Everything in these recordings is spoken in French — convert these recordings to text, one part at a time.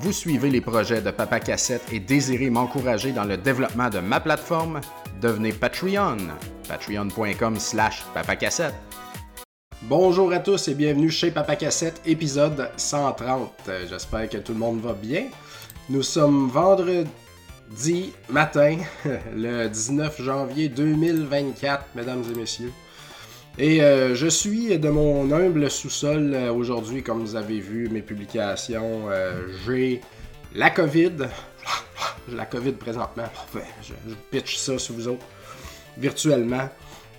Vous suivez les projets de Papa Cassette et désirez m'encourager dans le développement de ma plateforme? Devenez Patreon. Patreon.com slash papacassette. Bonjour à tous et bienvenue chez Papa Cassette, épisode 130. J'espère que tout le monde va bien. Nous sommes vendredi matin, le 19 janvier 2024, mesdames et messieurs. Et euh, je suis de mon humble sous-sol euh, aujourd'hui, comme vous avez vu mes publications. Euh, j'ai la COVID. J'ai la COVID présentement. je, pitch ça sur vous autres virtuellement.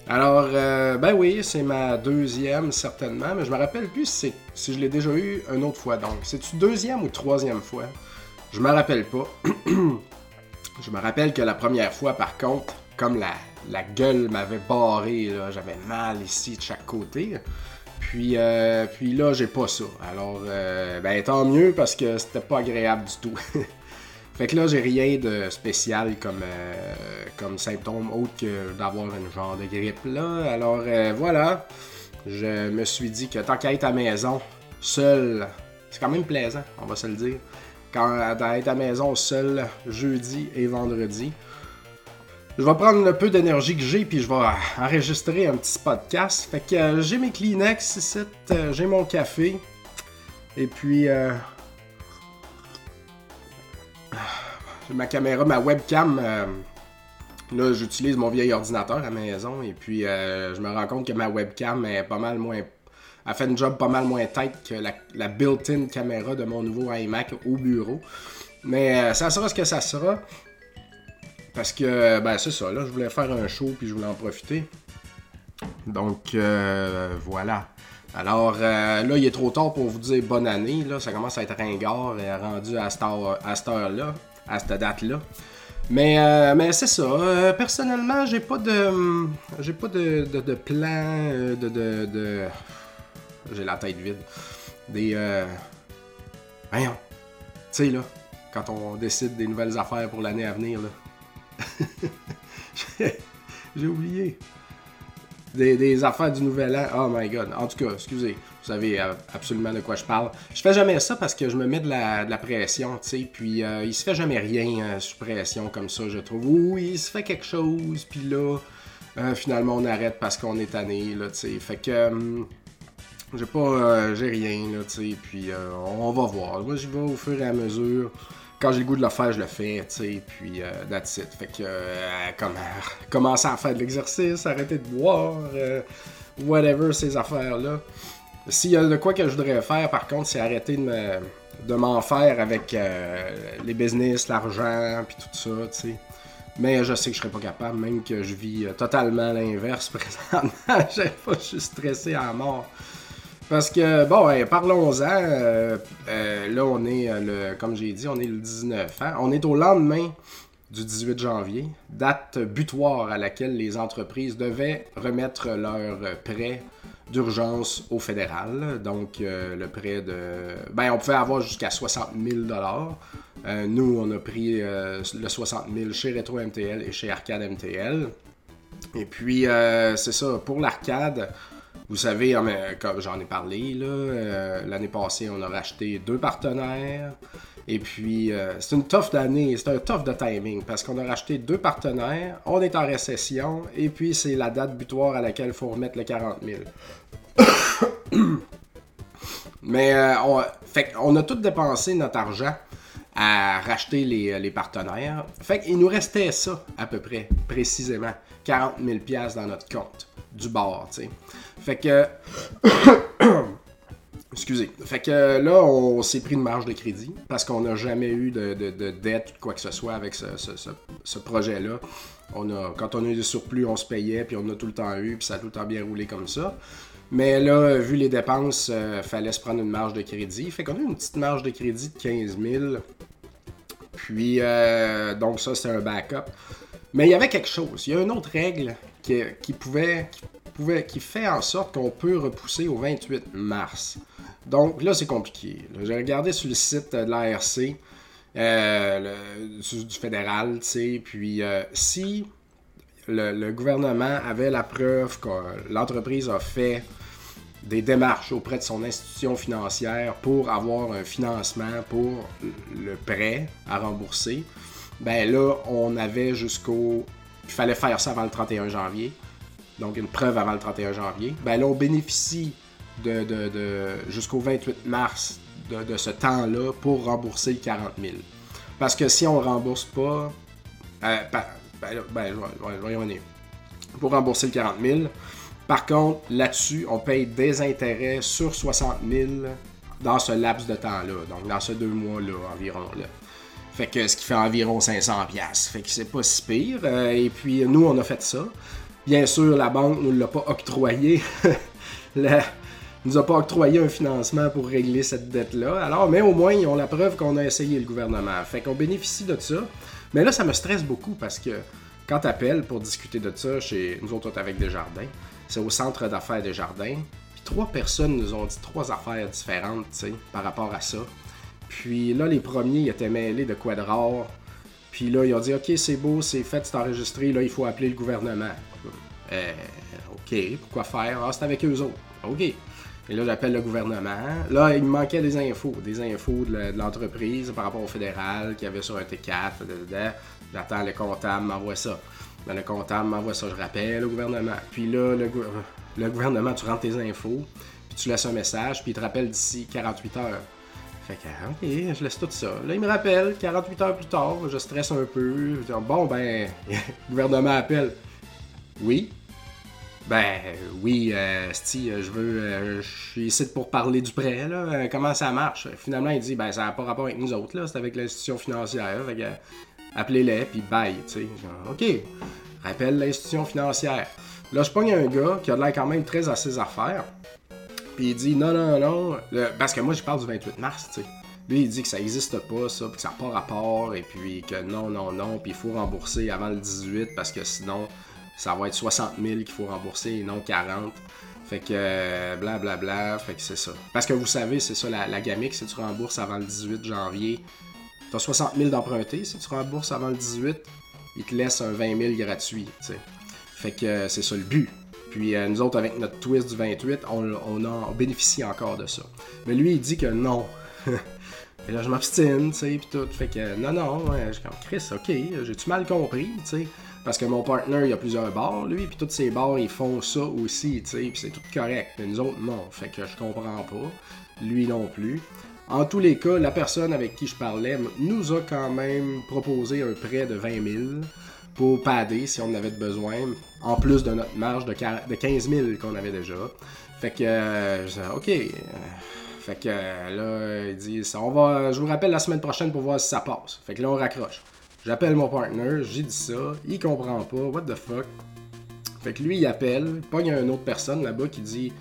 Alors, ben oui, c'est ma deuxième certainement, mais je me rappelle plus si, si je l'ai déjà eu une autre fois. Donc, c'est-tu deuxième ou troisième fois? Je me rappelle pas. je me rappelle que la première fois, par contre, comme la, la gueule m'avait barré, j'avais mal ici de chaque côté. Puis, euh, puis là, j'ai pas ça. Alors, euh, ben tant mieux parce que c'était pas agréable du tout. fait que là, j'ai rien de spécial comme, euh, comme symptôme autre que d'avoir un genre de grippe là. Alors voilà, je me suis dit que tant qu'à être à maison, seul, c'est quand même plaisant, on va se le dire. Quand être à maison seul jeudi et vendredi, je vais prendre le peu d'énergie que j'ai, puis je vais enregistrer un petit podcast. Fait que euh, j'ai mes Kleenex ici, euh, j'ai mon café, et puis euh, j'ai ma caméra, ma webcam. là, j'utilise mon vieil ordinateur à la maison, et puis je me rends compte que ma webcam est pas mal moins. a fait une job pas mal moins tête que la, la built-in caméra de mon nouveau iMac au bureau. Mais ça sera ce que ça sera. Parce que, ben, c'est ça, là, je voulais faire un show puis je voulais en profiter. Donc, euh, voilà. Alors, euh, là, il est trop tard pour vous dire bonne année. Là, ça commence à être ringard et rendu à cette, heure, là à cette date-là. Mais, euh, mais c'est ça. personnellement, j'ai pas de. J'ai pas de, plan. De. J'ai la tête vide. Des. Voyons. Tu sais, là, quand on décide des nouvelles affaires pour l'année à venir, là. J'ai oublié. Des, affaires du nouvel an. Oh my god. En tout cas, excusez. Vous savez euh, absolument de quoi je parle. Je fais jamais ça parce que je me mets de la, pression, tu sais. Puis euh, il se fait jamais rien euh, sous pression comme ça, je trouve. Oui, il se fait quelque chose. Puis là, finalement, on arrête parce qu'on est tanné, là, tu sais. Fait que. j'ai pas. j'ai rien, là, tu sais. Puis on va voir. Moi, j'y vais au fur et à mesure quand j'ai le goût de le faire, je le fais, tu sais, puis euh, that's it. Fait que, euh, comme, commencer à faire de l'exercice, arrêter de boire, euh, whatever, ces affaires-là. S'il y a de quoi que je voudrais faire, par contre, c'est arrêter de, me, de m'en faire avec euh, les business, l'argent, puis tout ça, tu sais. Mais je sais que je serais pas capable, même que je vis totalement l'inverse présentement. je suis stressé à mort. Parce que, bon, parlons-en. Euh, euh, là, on est, euh, le, comme j'ai dit, on est le 19. Hein? On est au lendemain du 18 janvier, date butoir à laquelle les entreprises devaient remettre leur prêt d'urgence au fédéral. Donc, le prêt de... Ben, on pouvait avoir jusqu'à 60 000 Nous, on a pris le 60 000 chez Retro MTL et chez Arcade MTL. Et puis, c'est ça, pour l'arcade, vous savez, hein, comme j'en ai parlé, euh, l'année passée, on a racheté deux partenaires. Et puis, euh, c'est une tough d'année, c'est un tough de timing parce qu'on a racheté deux partenaires, on est en récession, et puis c'est la date butoir à laquelle il faut remettre le 40 000. Mais euh, on, fait, a tout dépensé notre argent à racheter les, les partenaires. Fait qu'il nous restait ça, à peu près, précisément, 40 000 dans notre compte du bord, tu sais. Fait que. Excusez. Fait que là, on s'est pris une marge de crédit parce qu'on n'a jamais eu de, dette ou quoi que ce soit avec ce, projet-là. Quand on a eu des surplus, on se payait, puis on a tout le temps eu, puis ça a tout le temps bien roulé comme ça. Mais là, vu les dépenses, il euh, fallait se prendre une marge de crédit. Fait qu'on a une petite marge de crédit de 15 000. Puis, euh, donc ça, c'est un backup. Mais il y avait quelque chose. Il y a une autre règle qui, pouvait, fait en sorte qu'on peut repousser au 28 mars. Donc là, c'est compliqué. J'ai regardé sur le site de l'ARC, euh, du fédéral, tu sais, puis euh, si le, gouvernement avait la preuve que l'entreprise a fait des démarches auprès de son institution financière pour avoir un financement pour le prêt à rembourser, ben là, on avait jusqu'au. Il fallait faire ça avant le 31 janvier. Donc, une preuve avant le 31 janvier. Ben là, on bénéficie de, jusqu'au 28 mars de, ce temps-là pour rembourser le 40 000. Parce que si on ne rembourse pas. Euh, ben, ben, je vais Pour rembourser le 40 000, par contre, là-dessus, on paye des intérêts sur 60 000 dans ce laps de temps-là. Donc, dans ces deux mois-là environ. Là. Fait que ce qui fait environ 500 pièces. Fait que c'est pas si pire. Euh, et puis, nous, on a fait ça. Bien sûr, la banque ne nous l'a pas octroyé. la, nous a pas octroyé un financement pour régler cette dette-là. Alors, mais au moins, ils ont la preuve qu'on a essayé le gouvernement. Fait qu'on bénéficie de ça. Mais là, ça me stresse beaucoup parce que quand tu appelles pour discuter de ça chez nous autres avec Desjardins, c'est au centre d'affaires des Jardins. Puis trois personnes nous ont dit trois affaires différentes, par rapport à ça. Puis là, les premiers, ils étaient mêlés de quoi de rare. Puis là, ils ont dit, OK, c'est beau, c'est fait, c'est enregistré, là, il faut appeler le gouvernement. Euh, OK, pourquoi faire? Ah, c'est avec eux autres. OK. Et là, j'appelle le gouvernement. Là, il me manquait des infos, des infos de l'entreprise par rapport au fédéral qu'il y avait sur un T4. J'attends le comptable m'envoie ça. Ben, le comptable m'envoie ça, je rappelle au gouvernement. Puis là, le, gouvernement, tu rentres tes infos, puis tu laisses un message, puis il te rappelle d'ici 48 heures. Fait que, ok, je laisse tout ça. Là, il me rappelle, 48 heures plus tard, je stresse un peu. Je dis, bon, ben, le gouvernement appelle. Oui? Ben, oui, euh, je veux, euh, je suis ici pour parler du prêt, là. Euh, comment ça marche? Finalement, il dit, ben, ça n'a pas rapport avec nous autres, là. C'est avec l'institution financière. Fait que, appelez-les, puis bye, tu sais. OK, rappelle l'institution financière. Là, je pogne un gars qui a l'air quand même très à ses affaires, puis il dit non, non, non, parce que moi, je parle du 28 mars, tu sais. Lui, il dit que ça n'existe pas, ça, puis que ça n'a pas rapport, et puis que non, non, non, puis il faut rembourser avant le 18 parce que sinon, ça va être 60 000 qu'il faut rembourser et non 40. Fait que blablabla, bla, bla, fait que c'est ça. Parce que vous savez, c'est ça la, la si tu rembourses avant le 18 janvier, tu as 60 000 d'emprunter. Si tu rembourses avant le 18, ils te laissent un 20 000 gratuit. Fait que euh, c'est ça le but. Puis euh, nous autres, avec notre twist du 28, on, en bénéficie encore de ça. Mais lui, il dit que non. Et là, je m'abstine, tu sais, tout. Fait que non, non, je suis comme Chris, ok, j'ai-tu mal compris, tu sais? Parce que mon partner, il a plusieurs bars, lui, puis tous ces bars, ils font ça aussi, tu sais, puis c'est tout correct. Mais nous autres, non. Fait que je comprends pas. Lui non plus. En tous les cas, la personne avec qui je parlais nous a quand même proposé un prêt de 20 000 pour padder si on en avait besoin, en plus de notre marge de 15 000 qu'on avait déjà. Fait que, euh, je OK. Fait que là, il dit, on va, je vous rappelle la semaine prochaine pour voir si ça passe. Fait que là, on raccroche. J'appelle mon partner, j'ai dit ça, il comprend pas, what the fuck. Fait que lui, il appelle, a une autre personne là-bas qui dit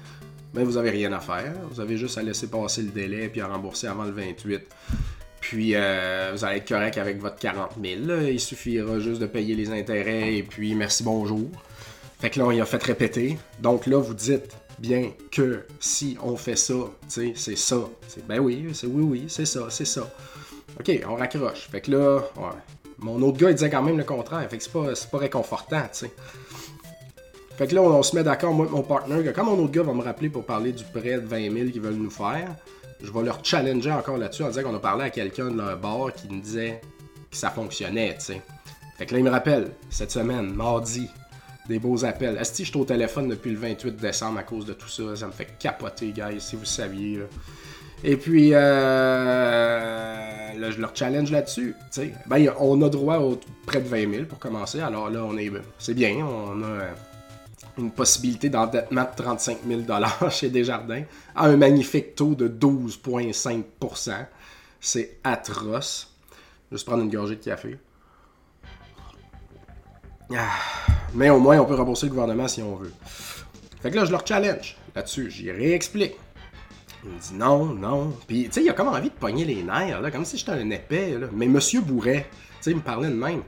ben vous avez rien à faire. Vous avez juste à laisser passer le délai puis à rembourser avant le 28. Puis euh, vous allez être correct avec votre 40 000. Il suffira juste de payer les intérêts et puis merci bonjour. Fait que là, on y a fait répéter. Donc là, vous dites bien que si on fait ça, c'est ça. Ben oui, c'est oui, oui, c'est ça, c'est ça. OK, on raccroche. Fait que là, mon autre gars, il disait quand même le contraire. Fait que c'est pas, pas réconfortant, tu sais. Fait que là, on, se met d'accord, moi et mon partner, que quand mon autre gars va me rappeler pour parler du prêt de 20 000 qu'ils veulent nous faire, je vais leur challenger encore là-dessus en disant qu'on a parlé à quelqu'un de leur bar qui nous disait que ça fonctionnait, tu sais. Fait que là, il me rappelle, cette semaine, mardi, des beaux appels. Est-ce que je suis au téléphone depuis le 28 décembre à cause de tout ça? Ça me fait capoter, guys, si vous saviez. Et puis, euh, là, je leur challenge là-dessus. Ben, on a droit au près de 20 000 pour commencer. Alors là, on est, c'est bien. On a une possibilité d'endettement de 35 000 chez Desjardins à un magnifique taux de 12,5% C'est atroce. Je vais Juste prendre une gorgée de café. Ah, mais au moins, on peut rembourser le gouvernement si on veut. Fait que là, je leur challenge là-dessus. J'y réexplique. Il me dit non, non. Puis, tu sais, il a comme envie de pogner les nerfs, là, comme si j'étais un épais. Là. Mais Monsieur Bourret, tu sais, il me parlait de même.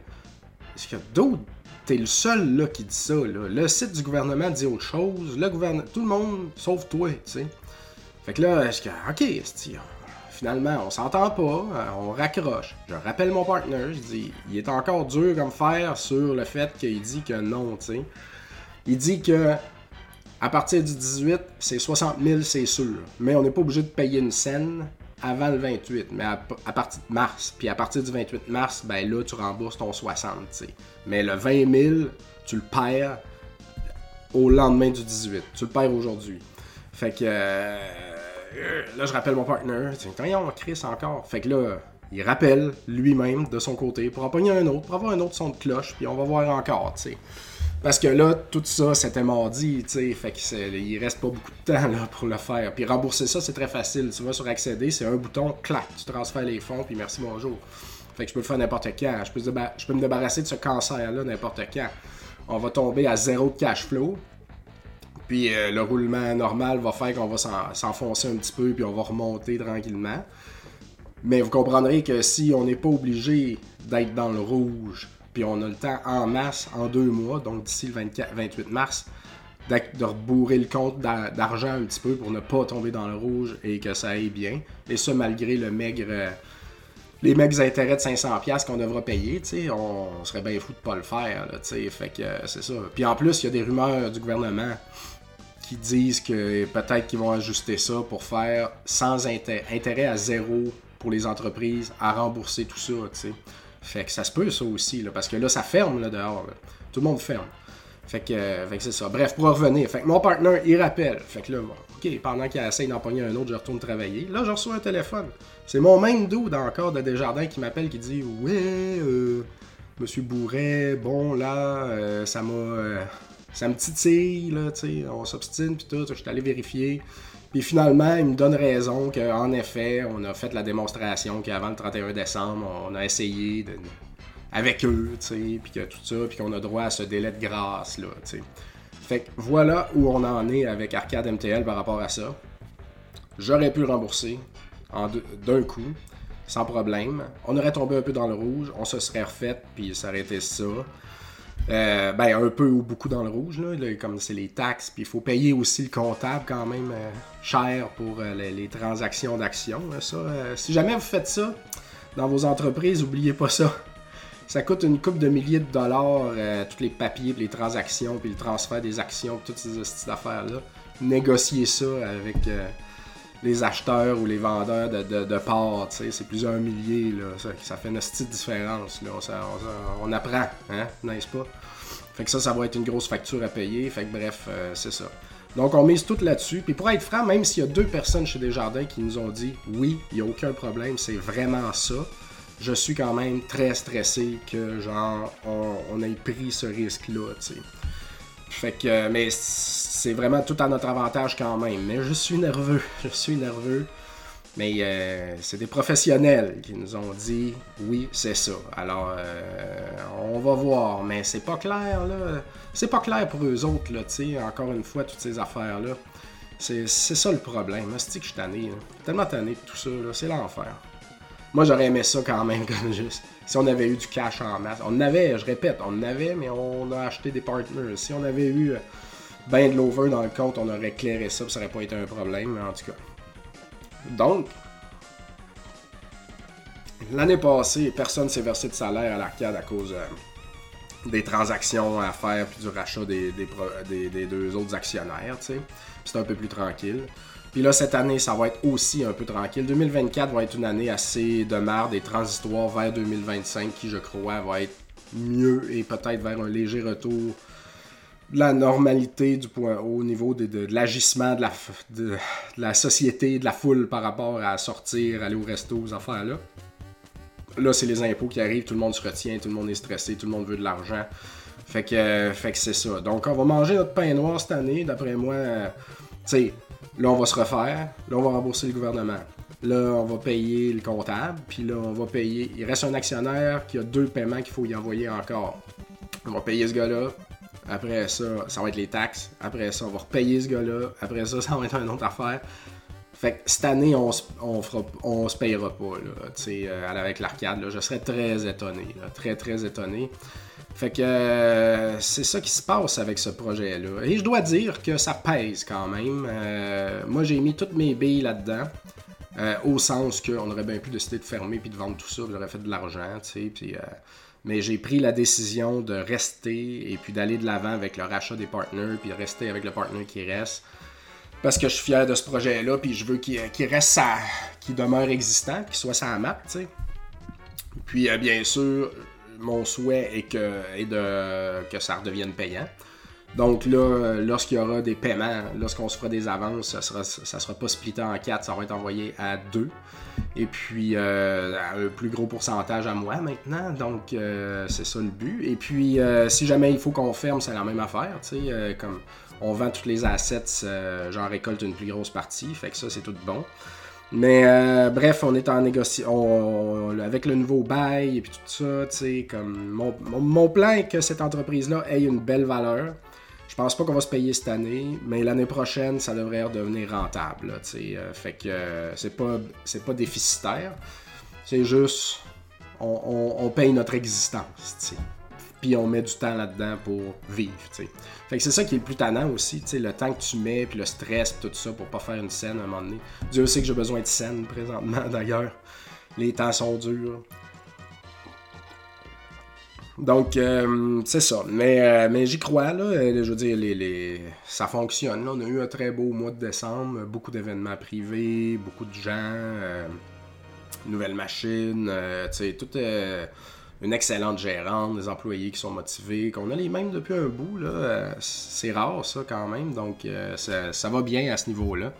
Y a d'autres t'es le seul là, qui dit ça. Là? Le site du gouvernement dit autre chose. Le gouvernement, tout le monde, sauf toi, tu sais. Fait que là, je dis, ok, finalement, on s'entend pas, euh, on raccroche. Je rappelle mon partenaire, je dis, il est encore dur comme faire sur le fait qu'il dit que non, tu sais. Il dit que À partir du 18, c'est 60 000, c'est sûr. Mais on n'est pas obligé de payer une scène avant le 28, mais à, partir de mars. Puis à partir du 28 mars, ben là, tu rembourses ton 60, sais. Mais le 20 000, tu le perds au lendemain du 18. Tu le perds aujourd'hui. Fait que euh, là, je rappelle mon partner. A Chris encore. Fait que là, il rappelle lui-même de son côté pour en pogner un autre, pour avoir un autre son de cloche, puis on va voir encore, tu sais. Parce que là, tout ça, c'était mardi, tu sais, fait qu'il reste pas beaucoup de temps là, pour le faire. Puis rembourser ça, c'est très facile. Tu vas sur accéder, c'est un bouton, clac, tu transfères les fonds, puis merci, bonjour. Fait que je peux le faire n'importe quand. Je peux, je peux me débarrasser de ce cancer-là n'importe quand. On va tomber à zéro de cash flow. Puis euh, le roulement normal va faire qu'on va s'enfoncer un petit peu, puis on va remonter tranquillement. Mais vous comprendrez que si on n'est pas obligé d'être dans le rouge puis on a le temps en masse, en deux mois, donc d'ici le 28 mars, de rebourrer le compte d'argent un petit peu pour ne pas tomber dans le rouge et que ça aille bien. Et ça, malgré le maigre, euh, les maigres intérêts de 500$ qu'on devra payer, on, serait bien fou de pas le faire. Là, fait que euh, c'est ça. Puis en plus, il y a des rumeurs du gouvernement qui disent que peut-être qu'ils vont ajuster ça pour faire sans intérêt à zéro pour les entreprises à rembourser tout ça. Fait que ça se peut, ça aussi, là, parce que là, ça ferme là, dehors. Tout le monde ferme. Fait que, euh, fait que c'est ça. Bref, pour revenir. Fait que mon partenaire, il rappelle. Fait que là, OK, pendant qu'il essaie d'en pogner un autre, je retourne travailler. Là, je reçois un téléphone. C'est mon même dude encore de Desjardins qui m'appelle, qui dit Ouais, euh, Monsieur Bourret, bon, là, euh, ça m'a. Euh, ça me titille, là, tu sais, on s'obstine, puis tout. Je suis allé vérifier. Puis finalement, il me donne raison qu'en effet, on a fait la démonstration qu'avant le 31 décembre, on a essayé avec eux, tu sais, puis que tout ça, puis qu'on a droit à ce délai de grâce, là, tu sais. Fait que voilà où on en est avec Arcade MTL par rapport à ça. J'aurais pu rembourser d'un coup, sans problème. On aurait tombé un peu dans le rouge, on se serait refait, puis ça aurait été ça. Euh, ben, un peu ou beaucoup dans le rouge, là, comme c'est les taxes. Puis il faut payer aussi le comptable quand même euh, cher pour euh, les, transactions d'actions. Ça, si jamais vous faites ça dans vos entreprises, n'oubliez pas ça. Ça coûte une coupe de milliers de dollars, tous les papiers, les transactions, puis le transfert des actions, toutes ces affaires-là. Négocier ça avec les acheteurs ou les vendeurs de, de, parts, c'est plusieurs milliers, là, ça, fait une petite différence, là, on, apprend, hein, n'est-ce pas? Fait que ça, ça va être une grosse facture à payer, fait que bref, euh, c'est ça. Donc on mise tout là-dessus, puis pour être franc, même s'il y a deux personnes chez Desjardins qui nous ont dit « Oui, il n'y a aucun problème, c'est vraiment ça », je suis quand même très stressé que, genre, on, on ait pris ce risque-là, tu sais. Fait que, mais c'est vraiment tout à notre avantage quand même. Mais je suis nerveux, je suis nerveux. Mais euh, c'est des professionnels qui nous ont dit oui, c'est ça. Alors, euh, on va voir, mais c'est pas clair, là. C'est pas clair pour eux autres, là, tu sais, encore une fois, toutes ces affaires-là. C'est ça le problème. C'est que je suis tanné, Tellement tanné de tout ça, là. C'est l'enfer. Moi, j'aurais aimé ça quand même, comme juste. Si on avait eu du cash en masse. On avait, je répète, on avait, mais on a acheté des partners. Si on avait eu ben de l'over dans le compte, on aurait éclairé ça, ça n'aurait pas été un problème, mais en tout cas. Donc, l'année passée, personne s'est versé de salaire à l'arcade à cause euh, des transactions à faire puis du rachat des, deux autres actionnaires. C'est un peu plus tranquille. Puis là, cette année, ça va être aussi un peu tranquille. 2024 va être une année assez de merde et transitoire vers 2025 qui, je crois, va être mieux et peut-être vers un léger retour la normalité du point au niveau de, l'agissement de la, de, la société, de la foule par rapport à sortir, aller au resto, aux affaires-là. Là, c'est les impôts qui arrivent, tout le monde se retient, tout le monde est stressé, tout le monde veut de l'argent. Fait que, fait que c'est ça. Donc, on va manger notre pain noir cette année, d'après moi. tu sais, Là, on va se refaire. Là, on va rembourser le gouvernement. Là, on va payer le comptable. Puis là, on va payer. Il reste un actionnaire qui a deux paiements qu'il faut y envoyer encore. On va payer ce gars-là. Après ça, ça va être les taxes. Après ça, on va repayer ce gars-là. Après ça, ça va être une autre affaire. Fait que cette année, on, on, se payera pas, là, euh, avec l'arcade. Je serais très étonné, très très étonné. Fait que euh, c'est ça qui se passe avec ce projet-là. Et je dois dire que ça pèse quand même. Euh, moi, j'ai mis toutes mes billes là-dedans. Euh, au sens qu'on aurait bien pu décider de fermer puis de vendre tout ça, j'aurais fait de l'argent, tu sais. Puis Mais j'ai pris la décision de rester et puis d'aller de l'avant avec le rachat des partners, puis de rester avec le partner qui reste. Parce que je suis fier de ce projet-là, puis je veux qu'il reste ça, qu'il demeure existant, qu'il soit sa map, tu sais. Puis euh, bien sûr, mon souhait est que, est de, que ça redevienne payant. Donc là, lorsqu'il y aura des paiements, lorsqu'on se fera des avances, ça sera, ça sera pas splitté en quatre, ça va être envoyé à deux. Et puis euh, un plus gros pourcentage à moi maintenant. Donc euh, c'est ça le but. Et puis euh, si jamais il faut qu'on ferme, c'est la même affaire. Comme on vend tous les assets, j'en récolte une plus grosse partie. Fait que ça, c'est tout bon. Mais bref, on est en négociation avec le nouveau bail et puis tout ça, tu sais, comme mon, mon, plan est que cette entreprise-là ait une belle valeur. Je pense pas qu'on va se payer cette année, mais l'année prochaine, ça devrait redevenir rentable. Euh, fait que euh, c'est pas pas déficitaire. C'est juste on, paye notre existence. Puis on met du temps là-dedans pour vivre. Fait que c'est ça qui est le plus tannant aussi, le temps que tu mets, puis le stress, tout ça pour pas faire une scène à un moment donné. Dieu sait que j'ai besoin de scène présentement d'ailleurs. Les temps sont durs. Donc, euh, c'est ça. Mais, euh, mais j'y crois, là. Euh, je veux dire, ça fonctionne. On a eu un très beau mois de décembre. Beaucoup d'événements privés, beaucoup de gens, nouvelles machines, tu sais, toute une excellente gérante, des employés qui sont motivés, qu'on a les mêmes depuis un bout, là. c'est rare, ça, quand même. Donc, ça va bien à ce niveau-là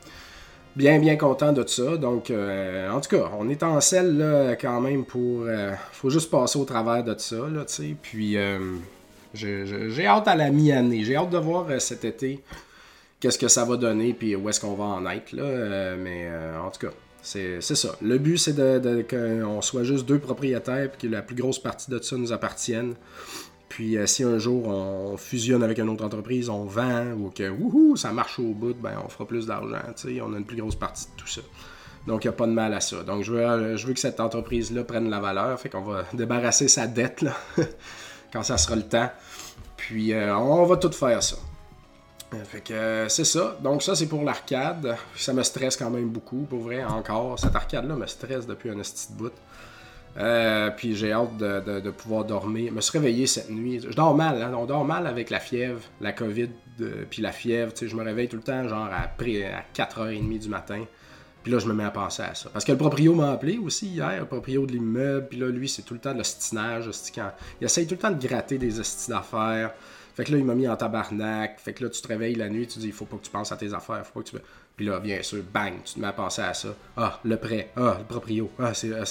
bien, bien content de ça. Donc, euh, en tout cas, on est en selle là, quand même pour. Euh, faut juste passer au travers de ça, là, tu sais. Puis, euh, j'ai hâte à la mi-année. J'ai hâte de voir cet été qu'est-ce que ça va donner, puis où est-ce qu'on va en être, là. mais en tout cas. C'est ça. Le but, c'est qu'on soit juste deux propriétaires, puis que la plus grosse partie de ça nous appartienne. Puis euh, si un jour on fusionne avec une autre entreprise, on vend ou que wouhou, ça marche au bout, ben on fera plus d'argent. On a une plus grosse partie de tout ça. Donc il n'y a pas de mal à ça. Donc je veux, euh, je veux que cette entreprise-là prenne la valeur. Fait qu'on va débarrasser sa dette là, quand ça sera le temps. Puis euh, on va tout faire ça. Fait que c'est ça. Donc ça c'est pour l'arcade. Ça me stresse quand même beaucoup, pour vrai, encore. Cette arcade-là me stresse depuis un petit bout. Euh, puis j'ai hâte de, pouvoir dormir. Me suis réveillé cette nuit. Je dors mal, hein? on dort mal avec la fièvre, la COVID, puis la fièvre. Je me réveille tout le temps, genre à, à 4h30 du matin. Puis là, je me mets à penser à ça. Parce que le proprio m'a appelé aussi hier, le proprio de l'immeuble. Puis là, lui, c'est tout le temps de l'ostinage. Il essaye tout le temps de gratter des hosties d'affaires. Fait que là, il m'a mis en tabarnak. Fait que là, tu te réveilles la nuit, tu dis, il faut pas que tu penses à tes affaires. Faut pas que tu... Puis là, bien sûr, bang, tu te mets à penser à ça. Ah, le prêt. Ah, le proprio. Ah, c'est... Ah,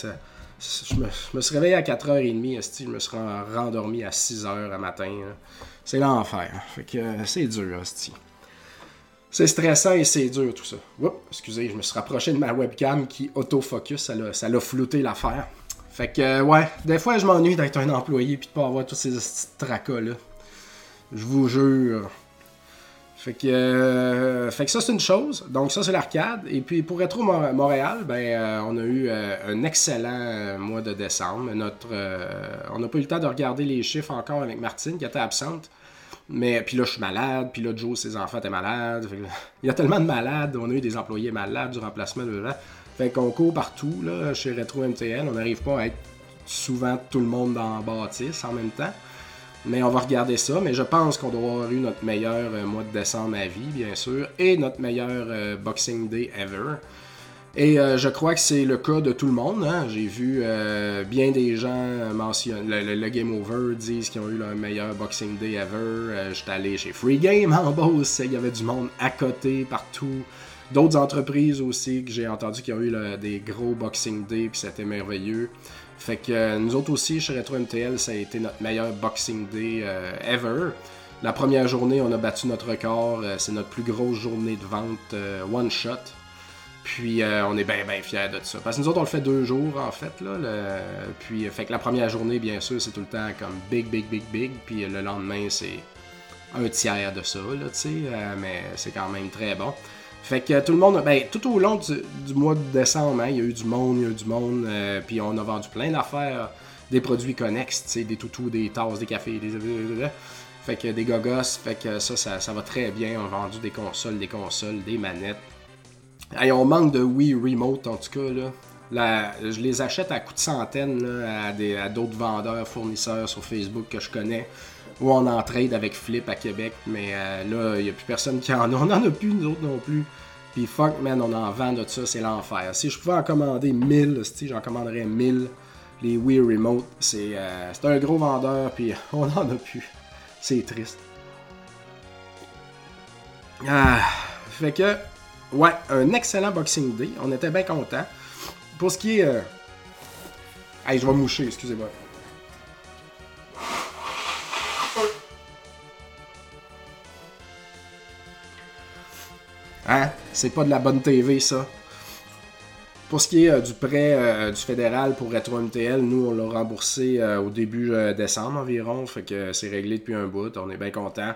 je me, suis réveillé à 4h30, je me suis rendormi à 6h le matin. C'est l'enfer. Fait que euh, c'est dur, C'est stressant et c'est dur tout ça. Oups, excusez, je me suis rapproché de ma webcam qui autofocus, ça l'a, ça l'a flouté l'affaire. Fait que euh, ouais, des fois je m'ennuie d'être un employé puis de pas avoir tous ces tracas là. Je vous jure. Fait que, euh, fait que ça, c'est une chose. Donc, ça, c'est l'arcade. Et puis, pour Retro Montréal, ben, euh, on a eu euh, un excellent mois de décembre. Notre, on n'a pas eu le temps de regarder les chiffres encore avec Martine, qui était absente. Mais puis là, je suis malade. Puis là, Joe, ses enfants étaient malades. il y a tellement de malades. On a eu des employés malades du remplacement de là. Fait qu'on court partout là, chez Retro MTL. On n'arrive pas à être souvent tout le monde dans bâtisse en même temps. Mais on va regarder ça. Mais je pense qu'on doit avoir eu notre meilleur euh, mois de décembre à vie, bien sûr, et notre meilleur euh, Boxing Day ever. Et euh, je crois que c'est le cas de tout le monde. Hein. J'ai vu bien des gens mentionner, le, Game Over disent qu'ils ont eu leur meilleur Boxing Day ever. J'étais allé chez Free Game en Beauce, il y avait du monde à côté, partout. D'autres entreprises aussi que j'ai entendu qui ont eu des gros Boxing Day, puis c'était merveilleux. Fait que euh, nous autres aussi, chez Retro MTL, ça a été notre meilleur Boxing Day euh, ever. La première journée, on a battu notre record. Euh, c'est notre plus grosse journée de vente one shot. Puis on est bien bien fiers de ça. Parce que nous autres, on le fait deux jours en fait. Là, Puis fait que la première journée, bien sûr, c'est tout le temps comme big, big, big, big. Puis le lendemain, c'est un tiers de ça, là, tu sais. mais c'est quand même très bon. Fait que tout le monde, ben, tout au long du, mois de décembre, hein, il y a eu du monde, il y a eu du monde, euh, puis on a vendu plein d'affaires, des produits connexes, des toutous, des tasses, des cafés, des. Fait que des gogos, fait que ça, ça, va très bien. On a vendu des consoles, des consoles, des manettes. Hey, on manque de Wii Remote en tout cas, là. je les achète à coups de centaines à, d'autres vendeurs, fournisseurs sur Facebook que je connais. Ou on en trade avec Flip à Québec. Mais euh, là, il n'y a plus personne qui en a. On n'en a plus, nous autres non plus. Puis fuck, man, on en vend de ça, c'est l'enfer. Si je pouvais en commander 1000, j'en commanderais 1000. Les Wii Remote, c'est euh, un gros vendeur, puis on n'en a plus. C'est triste. Ah, fait que, ouais, un excellent Boxing Day. On était bien contents. Pour ce qui est. Euh... je vais moucher, excusez-moi. Hein? C'est pas de la bonne TV, ça. Pour ce qui est euh, du prêt euh, du fédéral pour Retro MTL, nous, on l'a remboursé euh, au début décembre environ. Fait que c'est réglé depuis un bout. On est bien content.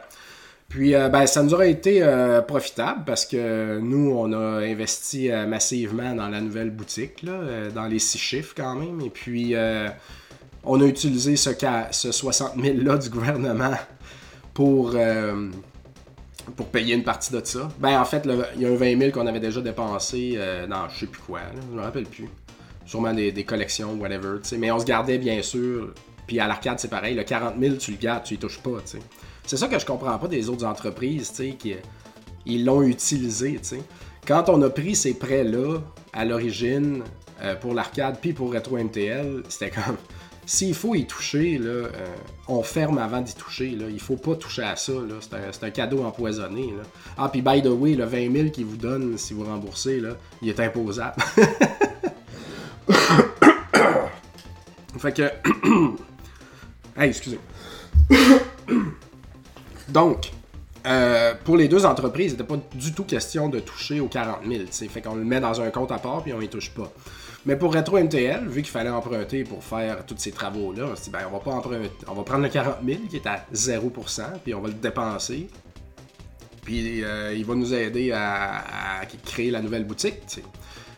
Puis, ben, ça nous aurait été profitable parce que nous, on a investi massivement dans la nouvelle boutique, là, dans les six chiffres quand même. Et puis, on a utilisé ce, ce 60 000-là du gouvernement pour pour payer une partie de ça. Ben, en fait, il y a un 20 000 qu'on avait déjà dépensé euh, dans je sais plus quoi, je me rappelle plus. Sûrement des, collections, whatever, sais. Mais on se gardait, bien sûr. Puis à l'arcade, c'est pareil. Le 40 000, tu le gardes, tu y touches pas, sais. C'est ça que je comprends pas des autres entreprises, tu sais, qui ils l'ont utilisé, tu sais. Quand on a pris ces prêts-là, à l'origine, euh, pour l'arcade, puis pour Retro MTL, c'était comme s'il faut y toucher, euh, on ferme avant d'y toucher. Là. Il faut pas toucher à ça. C'est un, cadeau empoisonné. Ah, puis by the way, le 20 000 qu'il vous donne si vous remboursez, là, il est imposable. fait que. hey, excusez. Donc, euh, pour les deux entreprises, il n'était pas du tout question de toucher aux 40 000. Fait qu'on le met dans un compte à part puis on y touche pas. Mais pour Retro MTL, vu qu'il fallait emprunter pour faire tous ces travaux-là, on s'est dit, ben, on va pas emprunter. On va prendre le 40 000 qui est à 0%, puis on va le dépenser. Puis euh, il va nous aider à, créer la nouvelle boutique,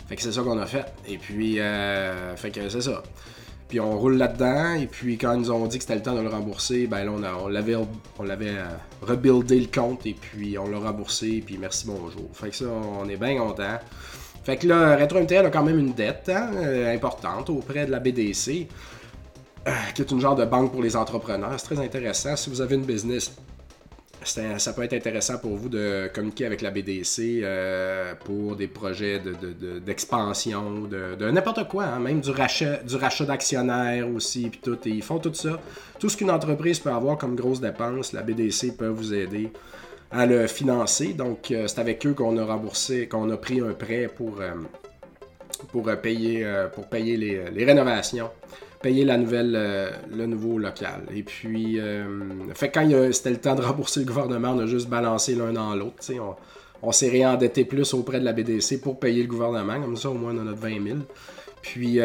Fait que c'est ça qu'on a fait. Et puis, euh, fait que c'est ça. Puis on roule là-dedans, et puis quand ils nous ont dit que c'était le temps de le rembourser, ben là, on, l'avait, on l'avait euh, rebuildé le compte, et puis on l'a remboursé, puis merci, bonjour. Fait que ça, on est bien content. Fait que là, Retro MTL a quand même une dette hein, euh, importante auprès de la BDC, euh, qui est une genre de banque pour les entrepreneurs. C'est très intéressant. Si vous avez une business, ça peut être intéressant pour vous de communiquer avec la BDC euh, pour des projets d'expansion, de, n'importe quoi, hein, même du rachat, d'actionnaires aussi, puis tout. Ils font tout ça. Tout ce qu'une entreprise peut avoir comme grosse dépense, la BDC peut vous aider à le financer. Donc, euh, c'est avec eux qu'on a remboursé, qu'on a pris un prêt pour, euh, pour, euh, payer, pour payer les, rénovations, payer la nouvelle, le nouveau local. Et puis, fait quand c'était le temps de rembourser le gouvernement, on a juste balancé l'un dans l'autre. On, on s'est réendetté plus auprès de la BDC pour payer le gouvernement. Comme ça, au moins, on a notre 20 000. Puis,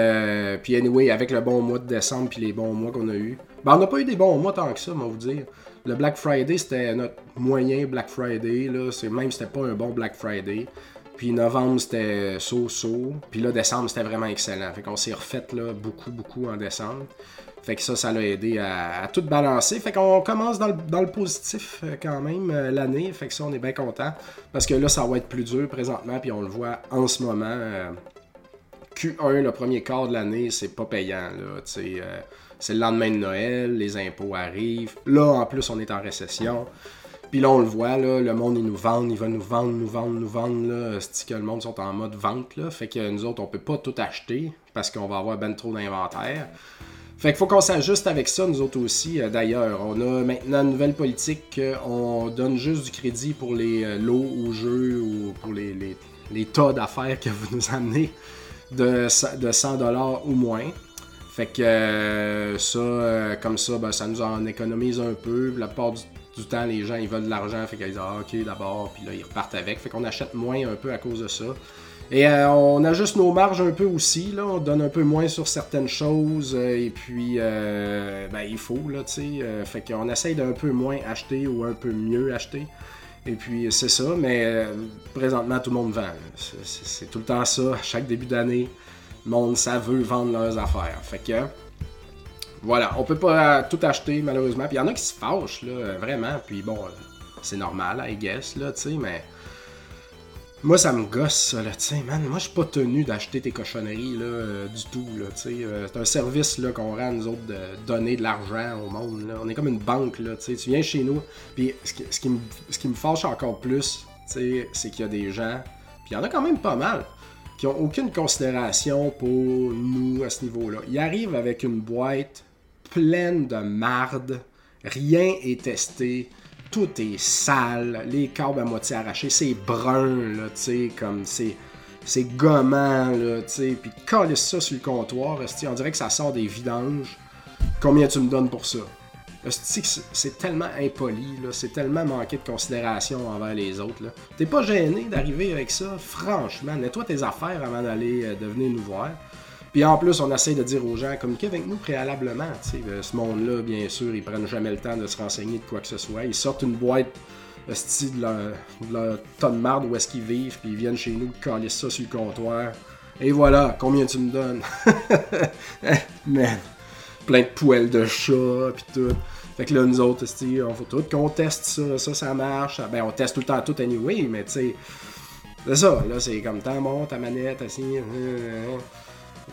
puis anyway, avec le bon mois de décembre puis les bons mois qu'on a eu. Ben, on n'a pas eu des bons mois tant que ça, on va vous dire. Le Black Friday, c'était notre moyen Black Friday. Là. C'est, même c'était pas un bon Black Friday. Puis novembre, c'était so-so. Puis là, décembre, c'était vraiment excellent. Fait qu'on s'est refait là, beaucoup, beaucoup en décembre. Fait que ça, ça l'a aidé à, tout balancer. Fait qu'on commence dans le, positif euh, quand même euh, l'année. Fait que ça, on est bien content. Parce que là, ça va être plus dur présentement. Puis on le voit en ce moment. Euh, Q1, le premier quart de l'année, c'est pas payant. Là, c'est le lendemain de Noël, les impôts arrivent. Là, en plus, on est en récession. Puis là, on le voit, le monde, il nous vend, il va nous vendre, nous vendre, nous vendre. Là. C'est que le monde sont en mode vente. Là? Fait que nous autres, on peut pas tout acheter parce qu'on va avoir ben trop d'inventaire. Fait qu'il faut qu'on s'ajuste avec ça, nous autres aussi. Euh, d'ailleurs, on a maintenant une nouvelle politique on donne juste du crédit pour les euh, lots ou jeux ou pour les, les, tas d'affaires que vous nous amenez de, de 100$ ou moins. Fait que euh, ça, euh, comme ça, ben, ça nous en économise un peu. La plupart du, temps, les gens ils veulent de l'argent, fait qu'ils disent ah, ok d'abord, puis là ils repartent avec. Fait qu'on achète moins un peu à cause de ça. Et euh, on ajuste nos marges un peu aussi, là. On donne un peu moins sur certaines choses. et puis, ben, il faut, là, tu sais. fait qu'on essaye d'un peu moins acheter ou un peu mieux acheter. Et puis, c'est ça. Mais présentement, tout le monde vend. C'est tout le temps ça, à chaque début d'année monde, ça veut vendre leurs affaires. Fait que, voilà, on peut pas tout acheter malheureusement. Puis il y en a qui se fâchent, là, vraiment. Puis bon, c'est normal, I guess, là, tu sais, mais. Moi, ça me gosse, ça, là, tu sais, man. Moi, je suis pas tenu d'acheter tes cochonneries, là, euh, du tout, là, tu sais. Euh, c'est un service, là, qu'on rend, nous autres, de donner de l'argent au monde, là. On est comme une banque, là, tu sais. Tu viens chez nous, puis ce qui, ce qui me fâche encore plus, tu sais, c'est qu'il y a des gens, puis il y en a quand même pas mal, qui ont aucune considération pour nous à ce niveau-là. Ils arrivent avec une boîte pleine de marde, rien est testé, tout est sale, les câbles à moitié arrachés, c'est brun, tu sais, comme c'est. C'est gommant, là, tu sais. Puis ça sur le comptoir, on dirait que ça sort des vidanges. Combien tu me donnes pour ça? C'est tellement impoli, c'est tellement manqué de considération envers les autres. T'es pas gêné d'arriver avec ça? Franchement, nettoie tes affaires avant d'aller euh, de venir nous voir. Puis en plus, on essaie de dire aux gens, communiquez avec nous préalablement. sais, Ce monde-là, bien sûr, ils prennent jamais le temps de se renseigner de quoi que ce soit. Ils sortent une boîte style de leur, tonne de marde où est-ce qu'ils vivent, puis ils viennent chez nous, coller ça sur le comptoir. Et voilà, combien tu me donnes? Man, plein de poêles de chat, puis tout. Fait que là, nous autres, on faut tout qu'on teste ça, ça, ça marche. Ben, on teste tout le temps tout anyway, mais tu sais, c'est ça, là, c'est comme tant bon, ta manette, assis.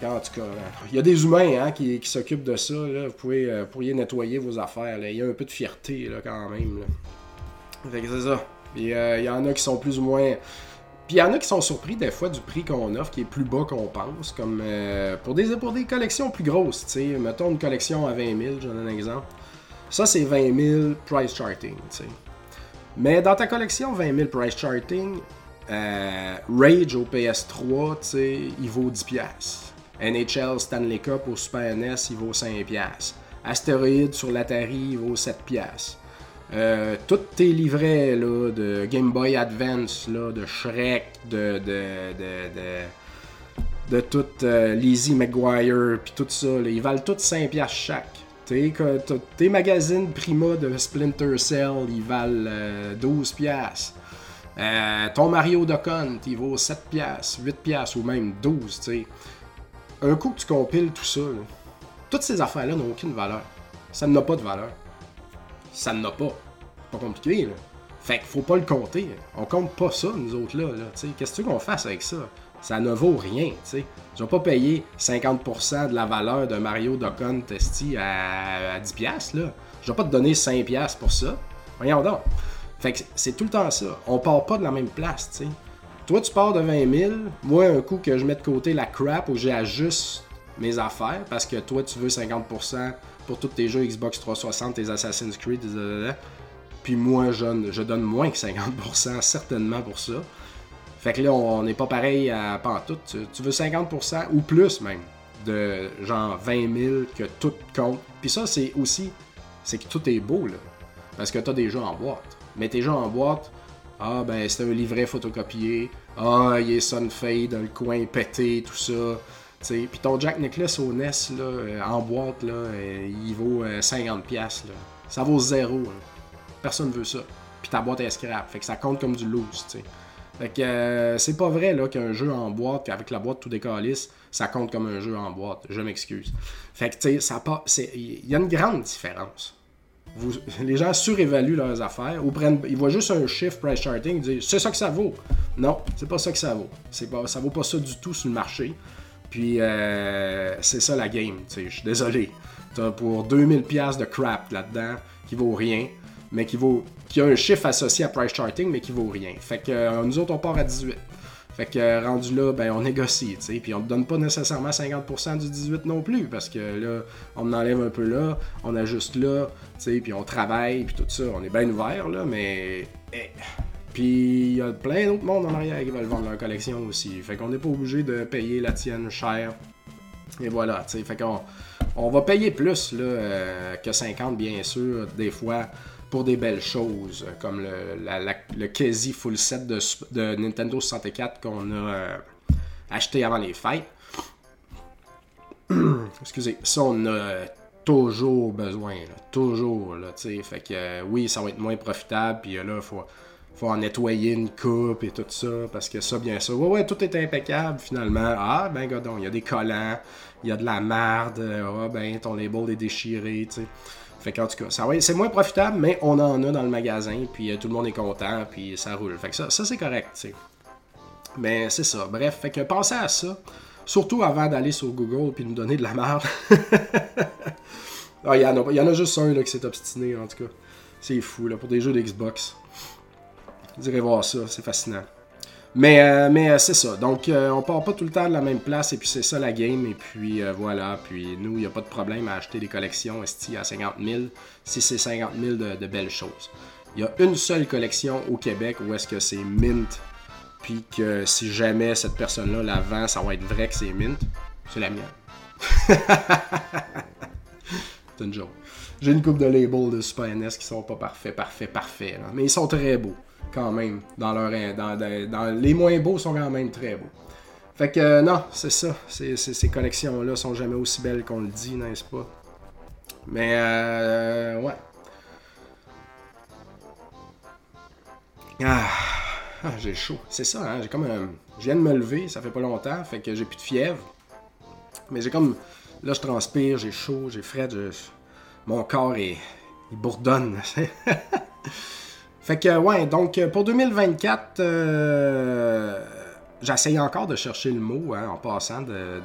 En tout cas, il y a des humains hein, qui, s'occupent de ça. Vous pouvez, euh, pourriez nettoyer vos affaires. Il y a un peu de fierté là, quand même. Fait que c'est ça. Puis euh, il y en a qui sont plus ou moins. Puis il y en a qui sont surpris des fois du prix qu'on offre qui est plus bas qu'on pense. Comme euh, pour, des, collections plus grosses. sais Mettons une collection à 20 000, j'en donne un exemple. Ça, c'est 20 000 price charting. sais Mais dans ta collection 20 000 price charting, Rage au PS3, il vaut 10$. NHL Stanley Cup au Super NES, il vaut 5$. Astéroïde sur l'Atari, il vaut 7$. Euh, tous tes livrets là, de Game Boy Advance, là, de Shrek, de, de, de, de, tout euh, Lizzie McGuire, puis tout ça, ils valent tous 5$ chaque. Tes, magazines Prima de Splinter Cell, ils valent 12$. Euh, ton Mario Duck il vaut 7$, 8$ ou même 12$. T'sais un coup que tu compiles tout ça, toutes ces affaires-là n'ont aucune valeur. Ça n'a pas de valeur. Ça n'en a pas. Pas compliqué, là. Fait qu'il faut pas le compter. On compte pas ça, nous autres, là. Qu'est-ce que tu qu'on fasse avec ça? Ça ne vaut rien, tu sais. Je vais pas payer 50% de la valeur de Mario Dokkan Testi à, 10$, là. Je vais pas te donner 5$ pour ça. Voyons donc. Fait que c'est tout le temps ça. On part pas de la même place, tu sais. Toi, tu pars de 20 000. Moi, un coup que je mets de côté la crap où j'ajuste mes affaires parce que toi, tu veux 50% pour tous tes jeux Xbox 360, tes Assassin's Creed, puis moi, je, je donne moins que 50% certainement pour ça. Fait que là, on n'est pas pareil à pantoute. Tu, tu veux 50% ou plus même de genre 20 000 que tout compte. Puis ça, c'est aussi, c'est que tout est beau là. Parce que tu as des jeux en boîte. Mais tes jeux en boîte, ah, ben, c'est un livret photocopié. Ah, il est Sunfade dans le coin pété, tout ça. Puis ton Jack Nicklaus au NES, là, euh, en boîte, là, euh, il vaut 50$. Euh. Ça vaut zéro. Personne veut ça. Puis ta boîte est scrap. Fait que ça compte comme du loose. Fait que c'est pas vrai qu'un jeu en boîte, avec la boîte tout décalisse, ça compte comme un jeu en boîte. Je m'excuse. Fait que tu sais. Il y a une grande différence les gens surévaluent leurs affaires ou prennent, ils voient juste un chiffre price charting, ils disent c'est ça que ça vaut. Non, c'est pas ça que ça vaut. Pas, ça vaut pas ça du tout sur le marché. Puis euh, c'est ça la game. Je suis désolé. T'as pour 2000 pièces de crap là-dedans qui vaut rien, mais qui vaut, qui a un chiffre associé à price charting, mais qui vaut rien. Fait que euh, nous autres on part à 18. Fait que euh, rendu là, ben on négocie, tu sais. Puis on te donne pas nécessairement 50% du 18 non plus, parce que là, on en enlève un peu là, on ajuste là, tu sais, puis on travaille, puis tout ça. On est bien ouvert, là, mais. Eh. Puis il y a plein d'autres mondes en arrière qui veulent vendre leur collection aussi. Fait qu'on n'est pas obligé de payer la tienne cher. Et voilà, tu sais. Fait qu'on on va payer plus là, euh, que 50, bien sûr, des fois pour des belles choses, comme le, le quasi full set de, Nintendo 64 qu'on a euh, acheté avant les fêtes. Excusez, ça on a toujours besoin, toujours, là, tu Fait que euh, oui, ça va être moins profitable, puis euh, là, il faut, faut en nettoyer une coupe et tout ça, parce que ça, bien sûr, ouais, ouais, tout est impeccable finalement. Ah, ben, godon, il y a des collants, il y a de la merde, ah, ben, ton label est déchiré, tu sais. Fait qu'en tout cas, ça c'est moins profitable, mais on en a dans le magasin, puis euh, tout le monde est content, puis ça roule. Fait que ça, ça c'est correct, tu sais. Mais c'est ça. Bref, fait que pensez à ça. Surtout avant d'aller sur Google puis nous donner de la merde. Ah, il y, en a, y en a juste un là, qui s'est obstiné, en tout cas. C'est fou, là, pour des jeux d'Xbox. Vous irez voir ça, c'est fascinant. Mais, euh, mais euh, c'est ça. Donc, euh, on part pas tout le temps de la même place, et puis c'est ça la game. Et puis voilà. Puis nous, il n'y a pas de problème à acheter des collections ST à 50 000 si c'est 50 000 de, belles choses. Il y a une seule collection au Québec où est-ce que c'est mint puis que si jamais cette personne-là la vend, ça va être vrai que c'est mint, c'est la mienne. c'est une joke. J'ai une coupe de labels de Super NES qui sont pas parfaits, parfaits, parfaits. Mais ils sont très beaux, quand même. Dans, leur, dans, les moins beaux sont quand même très beaux. Fait que euh, non, c'est ça. ces collections-là sont jamais aussi belles qu'on le dit, n'est-ce pas? Mais euh, ouais. Ah. Ah, j'ai chaud. C'est ça, hein? J'ai comme un... Je viens de me lever, ça fait pas longtemps, fait que j'ai plus de fièvre. Mais j'ai comme. Là, je transpire, j'ai chaud, j'ai frais, mon corps est. Il bourdonne. fait que, ouais, donc pour 2024, euh... j'essaye encore de chercher le mot hein, en passant de,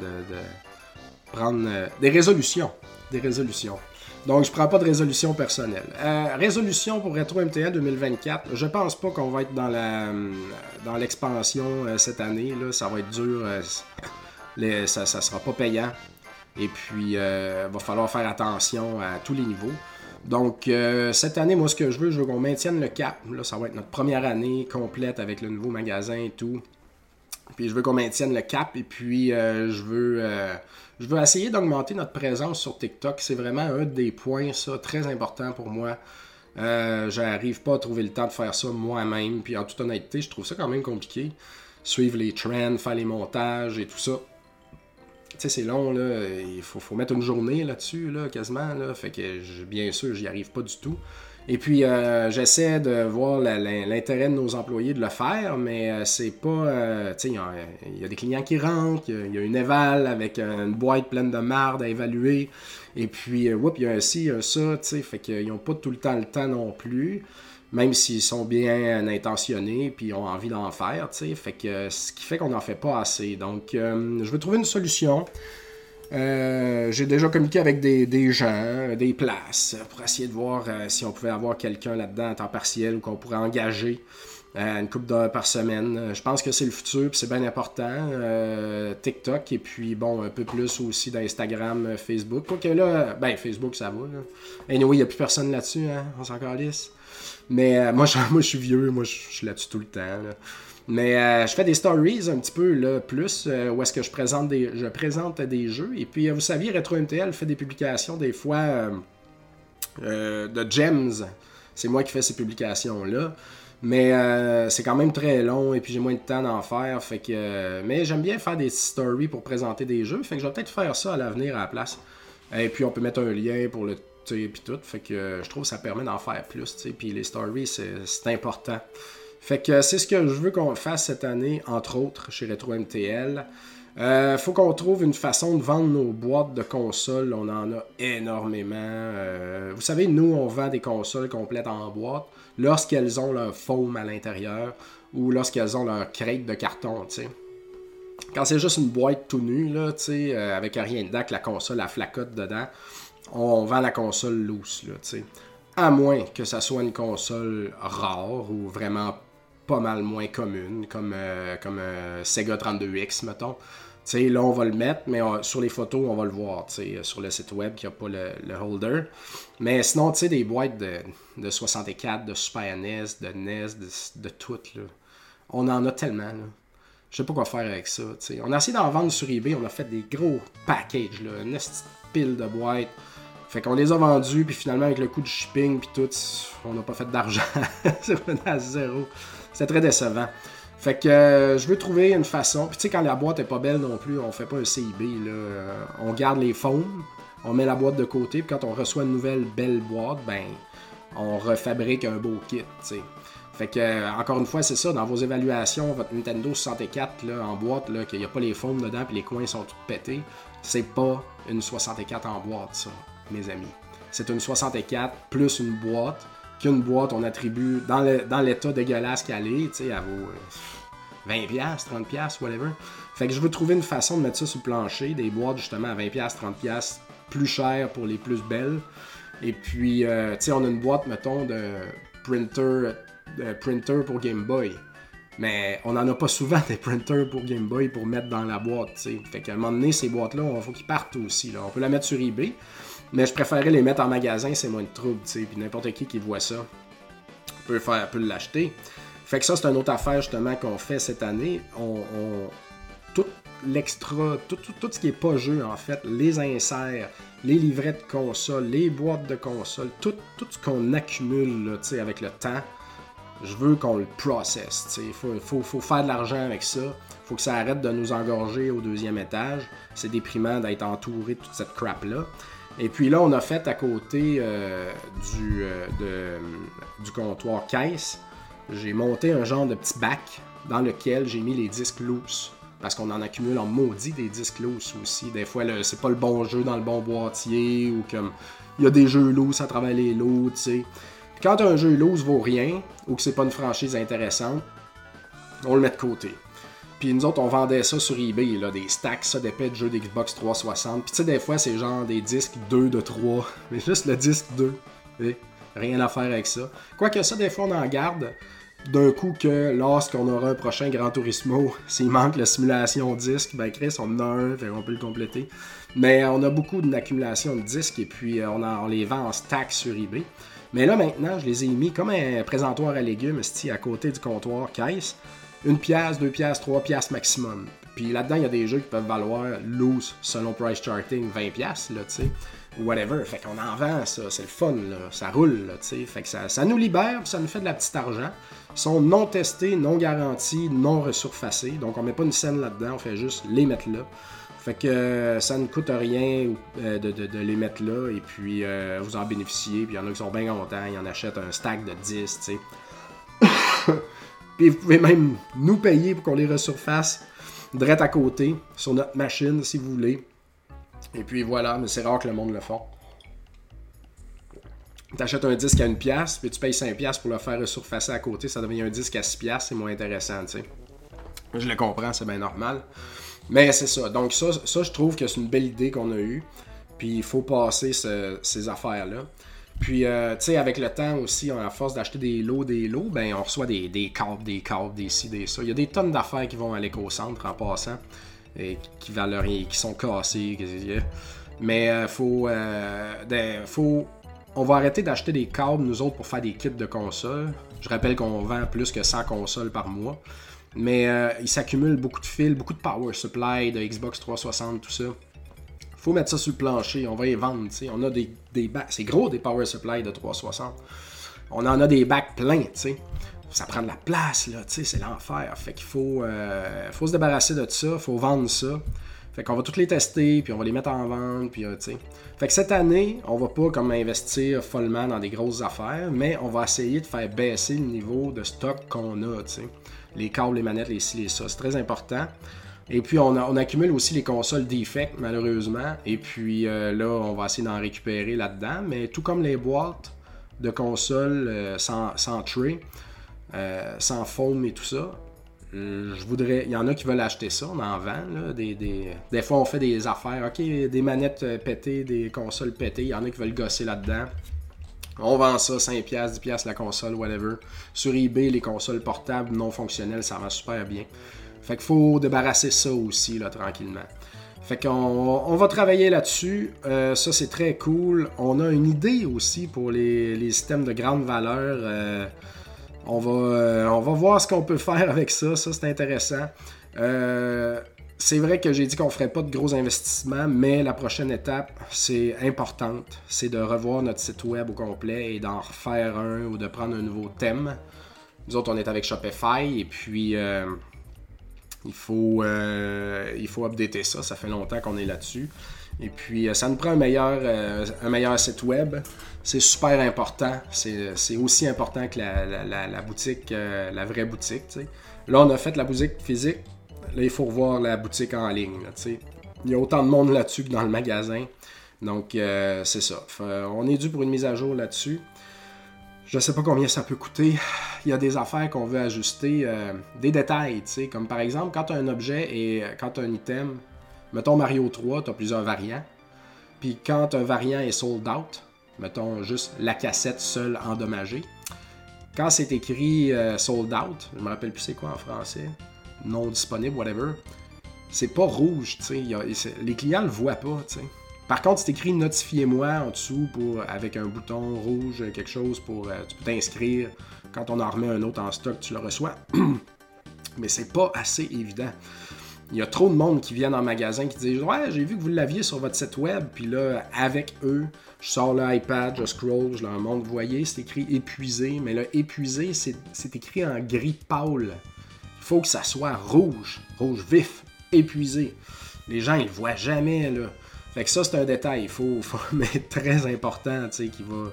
prendre euh, des résolutions. Des résolutions. Donc, je prends pas de résolution personnelle. Euh, résolution pour Retro MTL 2024. Je pense pas qu'on va être dans la euh, dans l'expansion euh, cette année. Là. Ça va être dur. ça, ça sera pas payant. Et puis, il va falloir faire attention à tous les niveaux. Donc, cette année, moi, ce que je veux, je veux qu'on maintienne le cap. Là, ça va être notre première année complète avec le nouveau magasin et tout. Puis, je veux qu'on maintienne le cap. Et puis, je veux je veux essayer d'augmenter notre présence sur TikTok. C'est vraiment un des points, ça, très important pour moi. Euh, J'arrive pas à trouver le temps de faire ça moi-même. Puis en toute honnêteté, je trouve ça quand même compliqué. Suivre les trends, faire les montages et tout ça. C'est long, là. Il faut, faut mettre une journée là-dessus, là, quasiment. Là. Fait que, bien sûr, j'y arrive pas du tout. Et puis, euh, j'essaie de voir l'intérêt de nos employés de le faire, mais euh, c'est pas. Euh, tu sais, il y, a des clients qui rentrent, il y, a une éval avec une boîte pleine de marde à évaluer. Et puis, il y a un ci, un ça, tu sais, fait qu'ils n'ont pas tout le temps le temps non plus, même s'ils sont bien intentionnés puis ont envie d'en faire, tu sais. Fait que ce qui fait qu'on n'en fait pas assez. Donc, je veux trouver une solution. Euh, j'ai déjà communiqué avec des, gens, des places, pour essayer de voir euh, si on pouvait avoir quelqu'un là-dedans en temps partiel ou qu'on pourrait engager euh, une coupe d'heures par semaine. Je pense que c'est le futur, puis c'est bien important. TikTok, et puis bon, un peu plus aussi d'Instagram, Facebook. Quoique là, ben Facebook, ça va. Là. Anyway, il n'y a plus personne là-dessus, hein? on s'en calisse. Mais moi, je, moi, je suis vieux, moi, je suis là-dessus tout le temps. Mais euh, je fais des stories un petit peu là, plus, euh, où est-ce que je présente des, je présente des jeux. Et puis, euh, vous saviez, RetroMTL fait des publications des fois de gems. C'est moi qui fais ces publications-là. Mais c'est quand même très long et puis j'ai moins de temps d'en faire. Fait que, mais j'aime bien faire des stories pour présenter des jeux. Fait que je vais peut-être faire ça à l'avenir à la place. Et puis on peut mettre un lien pour le puis tout. Fait que je trouve que ça permet d'en faire plus. Puis les stories, c'est important. Fait que c'est ce que je veux qu'on fasse cette année, entre autres, chez Retro MTL. Euh, faut qu'on trouve une façon de vendre nos boîtes de consoles. On en a énormément. Euh, vous savez, nous, on vend des consoles complètes en boîte lorsqu'elles ont leur foam à l'intérieur ou lorsqu'elles ont leur crête de carton, tu. Quand c'est juste une boîte tout nue, là, tu sais, euh, avec rien dedans, que la console a flacote dedans, on vend la console loose, là, tu. À moins que ça soit une console rare ou vraiment pas mal moins commune, comme, euh, comme euh, Sega 32X, mettons. là, on va le mettre, mais sur les photos, on va le voir sur le site web qui n'a pas le, holder. Mais sinon, tu des boîtes de, de, 64, de Super NES, de NES, de, toutes, là. on en a tellement. Là. Je sais pas quoi faire avec ça. On a essayé d'en vendre sur eBay, on a fait des gros packages, là, une pile de boîtes. Fait qu'on les a vendus, puis finalement, avec le coût de shipping, puis tout, on n'a pas fait d'argent. C'est à zéro. C'est très décevant. Fait que euh, je veux trouver une façon. Puis tu sais, quand la boîte est pas belle non plus, on fait pas un CIB. Là. Euh, on garde les foams, on met la boîte de côté, puis quand on reçoit une nouvelle belle boîte, ben on refabrique un beau kit. Fait que, euh, encore une fois, c'est ça, dans vos évaluations, votre Nintendo 64 là, en boîte, qu'il n'y a pas les foams dedans puis les coins sont tous pétés, c'est pas une 64 en boîte, ça, mes amis. C'est une 64 plus une boîte qu'une boîte, on attribue dans l'état dégueulasse qu'elle est, tu sais, à vos, 20$, 30$, whatever. Fait que je veux trouver une façon de mettre ça sur le plancher, des boîtes justement à 20$, 30$, plus chères pour les plus belles. Et puis, euh, on a une boîte, mettons, de printer, printer pour Game Boy. Mais on n'en a pas souvent des printers pour Game Boy pour mettre dans la boîte. Fait qu'à un moment donné, ces boîtes-là, il faut qu'ils partent aussi. On peut la mettre sur eBay, mais je préférerais les mettre en magasin, c'est moins de trouble, tu sais. Puis n'importe qui qui voit ça peut, peut l'acheter. Fait que ça, c'est une autre affaire justement qu'on fait cette année. On, tout l'extra, tout, tout, ce qui est pas jeu en fait, les inserts, les livrets de console, les boîtes de console, tout, tout ce qu'on accumule là, avec le temps, je veux qu'on le processe. Il faut, faut, faire de l'argent avec ça. faut que ça arrête de nous engorger au deuxième étage. C'est déprimant d'être entouré de toute cette crap-là. Et puis là, on a fait à côté euh, du, euh, du comptoir caisse, j'ai monté un genre de petit bac dans lequel j'ai mis les disques loose. Parce qu'on en accumule en maudit des disques loose aussi. Des fois, c'est pas le bon jeu dans le bon boîtier ou comme il y a des jeux loose à travers les lots, tu sais. Quand un jeu loose vaut rien ou que c'est pas une franchise intéressante, on le met de côté. Puis nous autres, on vendait ça sur eBay, là, des stacks, ça, d'épais de jeux d'Xbox 360. Puis tu sais, des fois, c'est genre des disques 2 de 3. Mais juste le disque 2. Rien à faire avec ça. Quoique ça, des fois, on en garde d'un coup que lorsqu'on aura un prochain Grand Turismo, s'il manque la simulation disque, ben Chris, on en a un, on peut le compléter. Mais on a beaucoup d'accumulation de disques et puis euh, on, les vend en stack sur eBay. Mais là maintenant, je les ai mis comme un présentoir à légumes à côté du comptoir caisse. Une pièce, deux pièces, trois pièces maximum. Puis là-dedans, il y a des jeux qui peuvent valoir loose selon price charting 20 pièces là, tu sais whatever. Fait qu'on en vend, ça, c'est le fun, là. ça roule, là, sais. Fait que ça, ça nous libère, ça nous fait de la petite argent. Ils sont non testés, non garantis, non resurfacés. Donc on met pas une scène là-dedans, on fait juste les mettre là. Fait que euh, ça ne coûte rien euh, de, les mettre là et puis euh, vous en bénéficiez. Puis il y en a qui sont bien contents, ils en achètent un stack de 10, tu sais. Puis vous pouvez même nous payer pour qu'on les resurface direct à côté sur notre machine si vous voulez. Et puis voilà, mais c'est rare que le monde le fasse. T'achètes un disque à une pièce, puis tu payes 5 pièces pour le faire surfacer à côté, ça devient un disque à 6 pièces, c'est moins intéressant, tu sais. Je le comprends, c'est bien normal. Mais c'est ça. Donc ça, ça, je trouve que c'est une belle idée qu'on a eue. Puis il faut passer ces affaires-là. Puis, euh, tu sais, avec le temps aussi, à force d'acheter des lots, des lots, ben on reçoit des, câbles, des câbles, des ci, des ça. Il y a des tonnes d'affaires qui vont à l'éco-centre en passant et qui valent rien, qui sont cassés. Mais euh, faut, euh, faut, on va arrêter d'acheter des câbles, nous autres, pour faire des kits de consoles. Je rappelle qu'on vend plus que 100 consoles par mois. Mais euh, il s'accumule beaucoup de fils, beaucoup de power supply, de Xbox 360, tout ça. Faut mettre ça sur le plancher, on va les vendre. On a des, des bacs, c'est gros des power supply de 360. On en a des bacs pleins, tu sais ça prend de la place, là, c'est l'enfer. Fait qu'il faut, euh, faut se débarrasser de ça, faut vendre ça. Fait qu'on va toutes les tester, puis on va les mettre en vente, puis euh. Fait que cette année, on va pas comme investir follement dans des grosses affaires, mais on va essayer de faire baisser le niveau de stock qu'on a, tu sais. Les câbles, les manettes, les ci, les ça, c'est très important. Et puis on, accumule aussi les consoles defect malheureusement. Et puis euh, là, on va essayer d'en récupérer là-dedans. Mais tout comme les boîtes de consoles sans, sans tray, euh, sans foam et tout ça. Euh, je voudrais. Il y en a qui veulent acheter ça, on en vend. des, des, fois, on fait des affaires. Ok, des manettes euh, pétées, des consoles pétées. Il y en a qui veulent gosser là-dedans. On vend ça 5$, 10$ la console, whatever. Sur eBay, les consoles portables non fonctionnelles, ça va super bien. Fait qu'il faut débarrasser ça aussi, là, tranquillement. Fait qu'on on va travailler là-dessus. ça, c'est très cool. On a une idée aussi pour les, les systèmes de grande valeur. On va, euh, on va voir ce qu'on peut faire avec ça. Ça, c'est intéressant. Euh, c'est vrai que j'ai dit qu'on ne ferait pas de gros investissements, mais la prochaine étape, c'est importante. C'est de revoir notre site web au complet et d'en refaire un ou de prendre un nouveau thème. Nous autres, on est avec Shopify et puis euh, il, faut, il faut updater ça. Ça fait longtemps qu'on est là-dessus. Et puis, ça nous prend un meilleur, un meilleur site web c'est super important. C'est aussi important que la, boutique, euh, la vraie boutique. Là, on a fait la boutique physique. Là, il faut revoir la boutique en ligne. il y a autant de monde là-dessus que dans le magasin. Donc, euh, c'est ça. on est dû pour une mise à jour là-dessus. Je sais pas combien ça peut coûter. Il y a des affaires qu'on veut ajuster, euh, des détails, tu sais, comme par exemple quand tu un objet et quand tu as un item, mettons Mario 3, tu as plusieurs variants. Puis quand un variant est sold out, mettons juste la cassette seule endommagée, quand c'est écrit euh, sold out, je me rappelle plus c'est quoi en français, non disponible, whatever, c'est pas rouge, tu sais. Les clients le voient pas, tu sais. Par contre, c'est écrit notifiez-moi en dessous avec un bouton rouge, quelque chose pour. Euh, tu peux t'inscrire. Quand on en remet un autre en stock, tu le reçois. Mais c'est pas assez évident. Il y a trop de monde qui viennent en magasin qui disent Ouais, j'ai vu que vous l'aviez sur votre site web. Puis là, avec eux, je sors l'iPad, je scroll, je leur montre. Vous voyez, c'est écrit épuisé. Mais là, épuisé, c'est écrit en gris pâle. Il faut que ça soit rouge, rouge vif, épuisé. Les gens, ils le voient jamais, là. Fait que ça, c'est un détail. Il faut, mais très important, tu sais, qui va.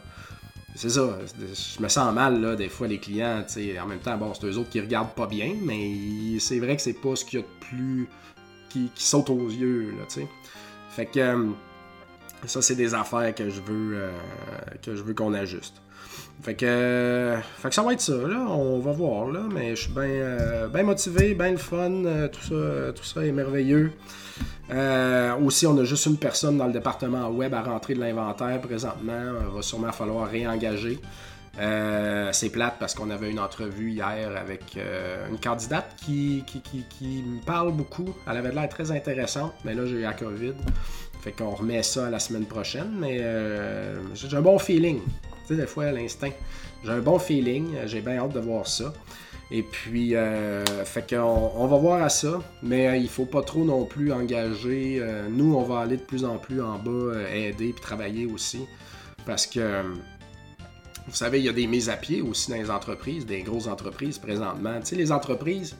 C'est ça. Je me sens mal, là, des fois, les clients, tu sais. En même temps, bon, c'est eux autres qui regardent pas bien, mais c'est vrai que c'est pas ce qu'il y a de plus. qui, saute aux yeux, là, tu sais. Fait que. Euh, ça, c'est des affaires que je veux, euh, que je veux qu'on ajuste. Fait que, fait que ça va être ça, là. On va voir, là. Mais je suis bien euh, motivé, bien le fun. tout, ça, tout ça est merveilleux. Euh, aussi, on a juste une personne dans le département web à rentrer de l'inventaire présentement. Il va sûrement falloir réengager. Euh, c'est plate parce qu'on avait une entrevue hier avec euh, une candidate qui, qui, me parle beaucoup. Elle avait l'air très intéressante, mais là j'ai eu la COVID. Fait qu'on remet ça la semaine prochaine, mais j'ai un bon feeling. Tu sais, des fois, à l'instinct. J'ai un bon feeling, j'ai bien hâte de voir ça. Et puis, euh, fait qu'on on va voir à ça, mais euh, il faut pas trop non plus engager. Euh, nous, on va aller de plus en plus en bas, aider puis travailler aussi, parce que vous savez, il y a des mises à pied aussi dans les entreprises, des grosses entreprises présentement. Tu sais, les entreprises,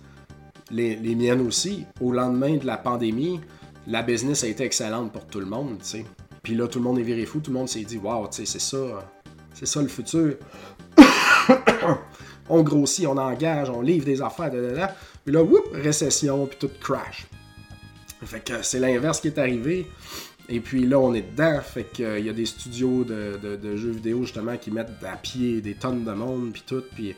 les, miennes aussi, au lendemain de la pandémie, la business a été excellente pour tout le monde, tu sais. Puis là, tout le monde est viré fou, tout le monde s'est dit, waouh, tu sais, c'est ça, c'est ça le futur on grossit, on engage, on livre des affaires, là, puis là, whoop, récession, puis tout crash. Fait que c'est l'inverse qui est arrivé. Et puis là, on est dedans. Fait qu'il euh, y a des studios de, jeux vidéo justement qui mettent à pied des tonnes de monde, puis tout. Puis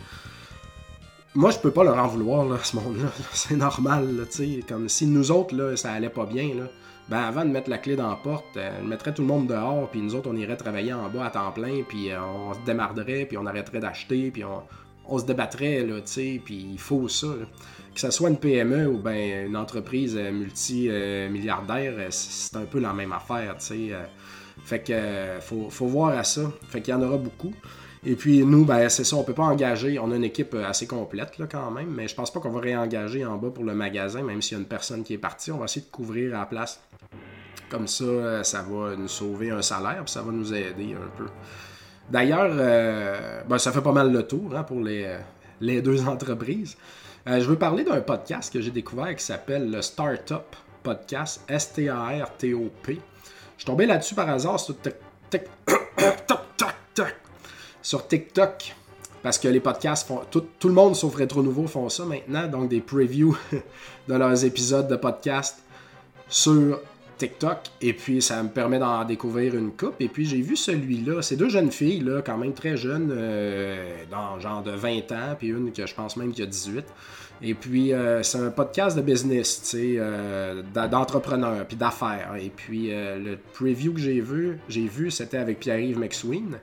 moi, je peux pas leur en vouloir, là, ce monde-là. C'est normal, tu sais. Comme si nous autres, là, ça allait pas bien, là. Ben, avant de mettre la clé dans la porte, euh, on mettrait tout le monde dehors, puis nous autres, on irait travailler en bas à temps plein, puis euh, on se démarderait, puis on arrêterait d'acheter, puis on, se débattrait, là, tu puis il faut ça. Que ce soit une PME ou ben une entreprise euh, multi-milliardaire, c'est un peu la même affaire, tu sais. Fait que faut, voir à ça. Fait qu'il y en aura beaucoup. Et puis nous, ben c'est ça, on peut pas engager. On a une équipe assez complète là, quand même, mais je pense pas qu'on va réengager en bas pour le magasin, même s'il y a une personne qui est partie. On va essayer de couvrir à la place. Comme ça, ça va nous sauver un salaire, puis ça va nous aider un peu. D'ailleurs, euh, ben, ça fait pas mal le tour hein, pour les, les, deux entreprises. Euh, je veux parler d'un podcast que j'ai découvert qui s'appelle le Startup Podcast, S-T-A-R-T-O-P. Je suis tombé là-dessus par hasard sur TikTok. Parce que les podcasts font. Tout, le monde sauf Retro Nouveau font ça maintenant. Donc des previews de leurs épisodes de podcast sur TikTok et puis ça me permet d'en découvrir une coupe. Et puis j'ai vu celui-là, ces deux jeunes filles, là, quand même très jeunes, euh, dans genre de 20 ans, puis une que je pense même qui a 18. Et puis euh, c'est un podcast de business, tu sais, euh, d'entrepreneurs, puis d'affaires. Et puis le preview que j'ai vu, j'ai vu, c'était avec Pierre-Yves McSween.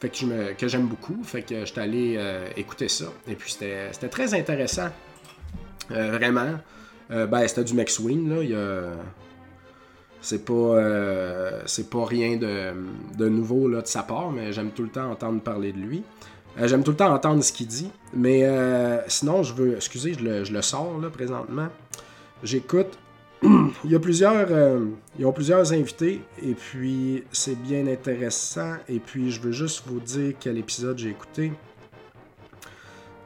Fait que, je que j'aime beaucoup, fait que j'étais allé écouter ça. Et puis c'était, très intéressant. vraiment. ben, c'était du McSween, là. Il c'est pas, euh, c'est pas rien de, nouveau là, de sa part, mais j'aime tout le temps entendre parler de lui. Euh, j'aime tout le temps entendre ce qu'il dit. Mais euh, sinon, je veux. Excusez, je le, je le sors là présentement. J'écoute. Il y a plusieurs. ils ont plusieurs invités. Et puis c'est bien intéressant. Et puis je veux juste vous dire quel épisode j'ai écouté.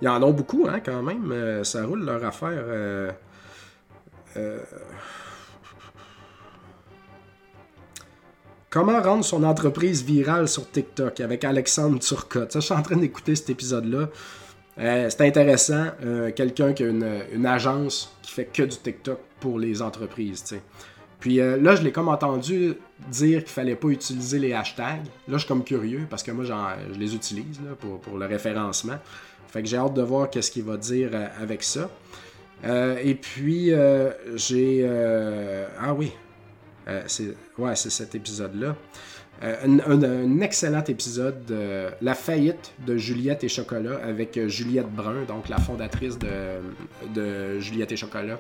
Il y en a beaucoup, hein, quand même. ça roule leur affaire. Comment rendre son entreprise virale sur TikTok avec Alexandre Turcotte? Ça, je suis en train d'écouter cet épisode-là. Euh, c'est intéressant. Euh, quelqu'un qui a une, agence qui fait que du TikTok pour les entreprises. Puis là, je l'ai comme entendu dire qu'il fallait pas utiliser les hashtags. Là, je suis comme curieux parce que moi, je les utilise pour, pour, le référencement. Fait que j'ai hâte de voir qu'est-ce qu'il va dire avec ça. et puis, j'ai... ah oui, c'est ouais, cet épisode-là. Euh, un, excellent épisode de La faillite de Juliette et Chocolat avec euh, Juliette Brun, donc la fondatrice de, Juliette et Chocolat.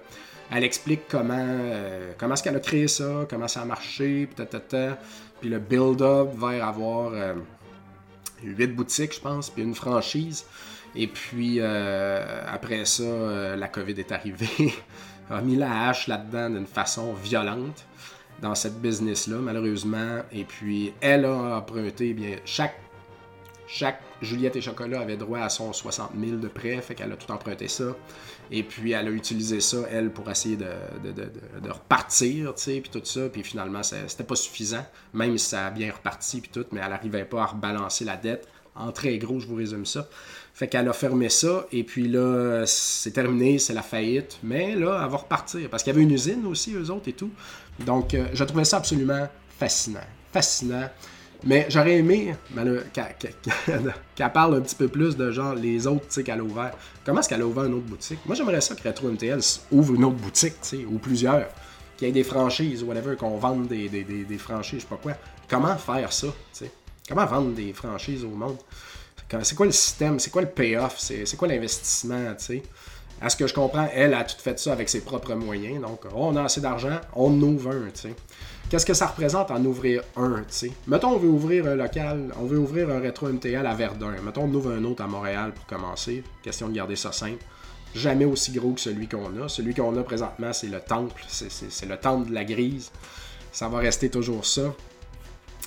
Elle explique comment, euh, comment est-ce qu'elle a créé ça, comment ça a marché, puis le build-up vers avoir huit boutiques, je pense, puis une franchise. Et puis après ça, la COVID est arrivée, a mis la hache là-dedans d'une façon violente dans cette business-là, malheureusement. Et puis, elle a emprunté, bien, chaque, chaque Juliette et Chocolat avait droit à son 60 000 de prêt, fait qu'elle a tout emprunté ça. Et puis, elle a utilisé ça, elle, pour essayer de, de, de, de repartir, tu sais, puis tout ça. Puis finalement, c'était pas suffisant, même si ça a bien reparti, puis tout, mais elle n'arrivait pas à rebalancer la dette. En très gros, je vous résume ça. Fait qu'elle a fermé ça, et puis là, c'est terminé, c'est la faillite. Mais là, elle va repartir, parce qu'il y avait une usine aussi, eux autres et tout. Donc, euh, je trouvais ça absolument fascinant. Fascinant. Mais j'aurais aimé qu'elle parle un petit peu plus de genre les autres qu'elle a ouvert. Comment est-ce qu'elle a ouvert une autre boutique? Moi, j'aimerais ça que Retro MTL ouvre une autre boutique, tu sais, ou plusieurs. Qu'il y ait des franchises, ou whatever, qu'on vende des, des, franchises, je sais pas quoi. Comment faire ça, tu sais? Comment vendre des franchises au monde? C'est quoi le système? C'est quoi le payoff? C'est quoi l'investissement, tu sais? À ce que je comprends, elle a tout fait ça avec ses propres moyens. Donc, on a assez d'argent, on ouvre un, tu sais. Qu'est-ce que ça représente en ouvrir un, tu sais? Mettons, on veut ouvrir un local, on veut ouvrir un rétro MTL à Verdun. Mettons, on ouvre un autre à Montréal pour commencer. Question de garder ça simple. Jamais aussi gros que celui qu'on a. Celui qu'on a présentement, c'est le temple. C'est le temple de la grise. Ça va rester toujours ça.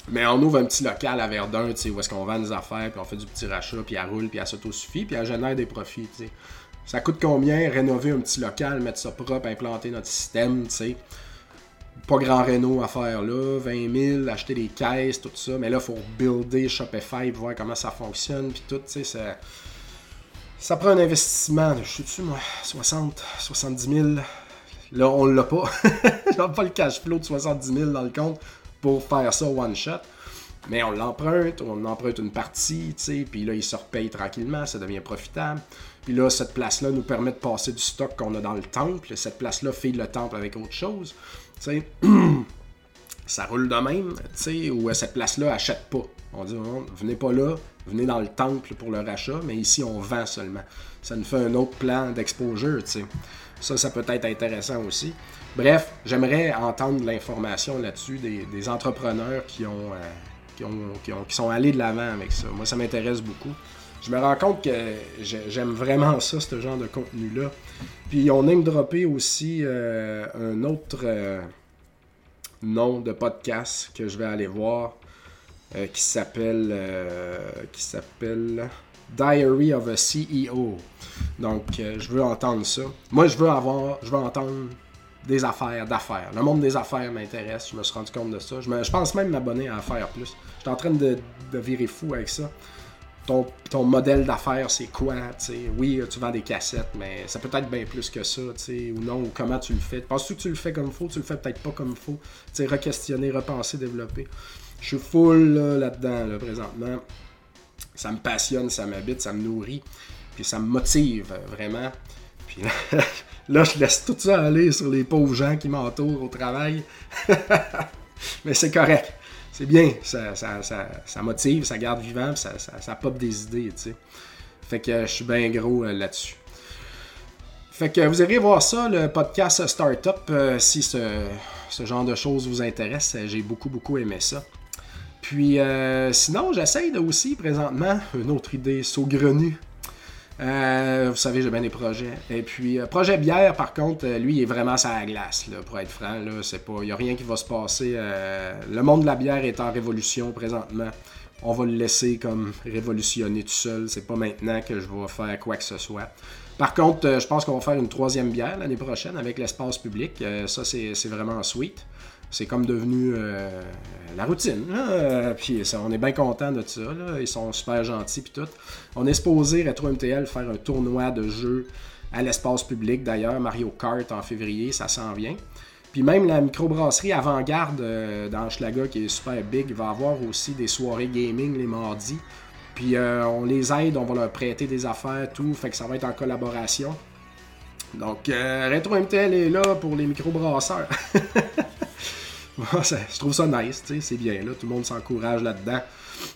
Mais on ouvre un petit local à Verdun, tu sais, où est-ce qu'on vend des affaires, puis on fait du petit rachat, puis elle roule, puis elle s'auto-suffit, puis elle génère des profits, tu sais. Ça coûte combien rénover un petit local, mettre ça propre, implanter notre système, tu sais? Pas grand réno à faire là, 20 000, acheter des caisses, tout ça. Mais là, il faut builder Shopify pour voir comment ça fonctionne, puis tout, tu sais, ça... Ça prend un investissement, je suis dessus, moi, 60, 70 000. Là, on l'a pas. J'ai pas le cash flow de 70 000 dans le compte pour faire ça one shot. Mais on l'emprunte, on emprunte une partie, tu sais, puis là, il se repaye tranquillement, ça devient profitable. Puis là, cette place-là nous permet de passer du stock qu'on a dans le temple. Cette place-là fait le temple avec autre chose. ça roule de même, sais, ou euh, cette place-là achète pas. On dit, oh, venez pas là, venez dans le temple pour le rachat, mais ici, on vend seulement. Ça nous fait un autre plan d'exposure, sais. Ça, ça peut être intéressant aussi. Bref, j'aimerais entendre l'information là-dessus des, entrepreneurs qui ont, euh, qui, ont, qui sont allés de l'avant avec ça. Moi, ça m'intéresse beaucoup je me rends compte que j'aime vraiment ça, ce genre de contenu-là. Puis on aime dropper aussi euh, un autre euh, nom de podcast que je vais aller voir euh, qui s'appelle Diary of a CEO. Donc je veux entendre ça. Moi je veux avoir je veux entendre des affaires d'affaires. Le monde des affaires m'intéresse, je me suis rendu compte de ça. Je, pense même m'abonner à Affaires Plus. Je suis en train de, de virer fou avec ça ton, ton modèle d'affaires, c'est quoi, Oui, tu vends des cassettes, mais ça peut être bien plus que ça, ou non, ou comment tu le fais. Penses-tu que tu le fais comme il faut, tu le fais peut-être pas comme il faut, re-questionner, repenser, développer. Je suis full là-dedans, là, présentement. Ça me passionne, ça m'habite, ça me nourrit, puis ça me motive, euh, vraiment. Puis là, je laisse tout ça aller sur les pauvres gens qui m'entourent au travail. mais c'est correct c'est bien, ça, ça, motive, ça garde vivant, ça, ça, pop des idées, tu sais. Fait que je suis bien gros euh, là-dessus. Fait que vous irez voir ça, le podcast Startup, euh, si ce, genre de choses vous intéresse. J'ai beaucoup, beaucoup aimé ça. Puis euh, sinon, j'essaye aussi présentement une autre idée saugrenue euh, vous savez, j'ai bien des projets. Et puis, euh, projet bière, par contre, euh, lui, il est vraiment sur la glace, là, pour être franc. Il n'y a rien qui va se passer. le monde de la bière est en révolution présentement. On va le laisser comme révolutionner tout seul. C'est pas maintenant que je vais faire quoi que ce soit. Par contre, je pense qu'on va faire une troisième bière l'année prochaine avec l'espace public. ça, c'est vraiment sweet c'est comme devenu euh, la routine. Puis on est bien content de ça. Ils sont super gentils puis tout. On est supposé, Retro MTL, faire un tournoi de jeux à l'espace public. D'ailleurs, Mario Kart en février, ça s'en vient. Puis même la microbrasserie Avant-Garde euh, dans Schlaga, qui est super big, va avoir aussi des soirées gaming les mardis. Puis euh, on les aide, on va leur prêter des affaires, tout. Fait que ça va être en collaboration. Donc, euh, Retro MTL est là pour les microbrasseurs. je trouve ça nice, c'est bien là. Tout le monde s'encourage là-dedans.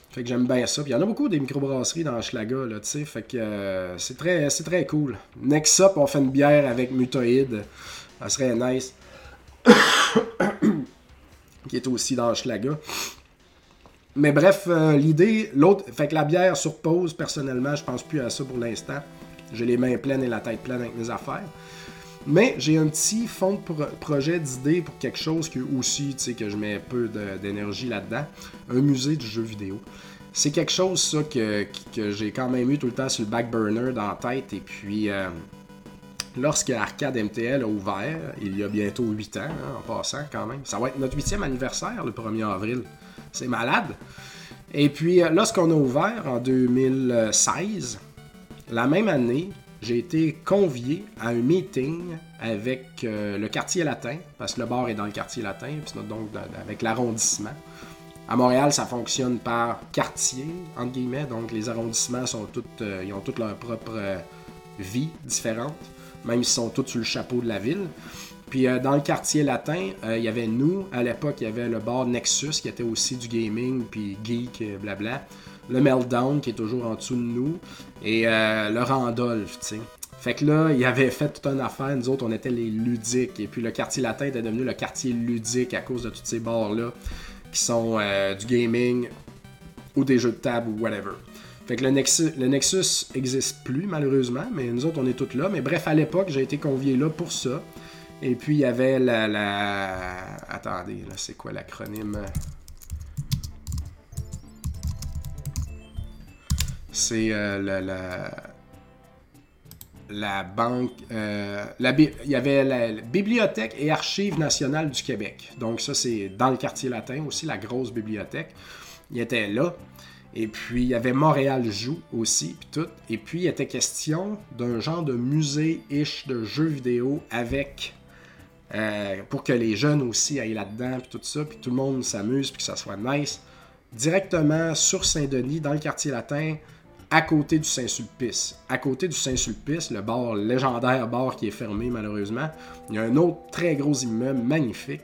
Fait que j'aime bien ça. Il y en a beaucoup des microbrasseries dans Schlaga. Fait que c'est très, très cool. Next up, on fait une bière avec Mutoïde. Ça serait nice. qui est aussi dans Schlaga. Mais bref, euh, l'idée, l'autre, fait que la bière sur pause, personnellement, je pense plus à ça pour l'instant. J'ai les mains pleines et la tête pleine avec mes affaires. Mais j'ai un petit fond de projet d'idée pour quelque chose que aussi, tu sais, que je mets peu d'énergie là-dedans. Un musée du jeu vidéo. C'est quelque chose, ça, que, j'ai quand même eu tout le temps sur le back burner dans la tête. Et puis, euh, lorsque Arcade MTL a ouvert, il y a bientôt 8 ans, hein, en passant quand même. Ça va être notre 8e anniversaire le 1er avril. C'est malade. Et puis, euh, lorsqu'on a ouvert en 2016, la même année, j'ai été convié à un meeting avec euh, le quartier latin, parce que le bar est dans le quartier latin, donc avec l'arrondissement. À Montréal, ça fonctionne par quartier, entre guillemets, donc les arrondissements sont toutes, euh, ils ont toutes leur propre vie différente même s'ils sont tous sur le chapeau de la ville. Puis euh, dans le quartier latin, euh, il y avait nous, à l'époque, il y avait le bar Nexus qui était aussi du gaming, puis geek, euh, blabla. Le Meltdown qui est toujours en dessous de nous. Et le Randolph, tu sais. Fait que là, il avait fait toute une affaire. Nous autres, on était les ludiques. Et puis le quartier latin était devenu le quartier ludique à cause de tous ces bars-là qui sont du gaming ou des jeux de table ou whatever. Fait que le Nexus, le Nexus existe plus, malheureusement, mais nous autres, on est tous là. Mais bref, à l'époque, j'ai été convié là pour ça. Et puis, il y avait la. la... Attendez, là, c'est quoi l'acronyme? C'est euh, la, la, banque. Euh, la, il y avait la, Bibliothèque et Archives nationales du Québec. Donc, ça, c'est dans le quartier latin aussi, la grosse bibliothèque. Il était là. Et puis, il y avait Montréal Joue aussi, puis tout. Et puis, il était question d'un genre de musée-ish de jeux vidéo avec. Euh, pour que les jeunes aussi aillent là-dedans, puis tout ça, puis tout le monde s'amuse, puis que ça soit nice. Directement sur Saint-Denis, dans le quartier latin, à côté du Saint-Sulpice. À côté du Saint-Sulpice, le bar, légendaire bar qui est fermé malheureusement, il y a un autre très gros immeuble magnifique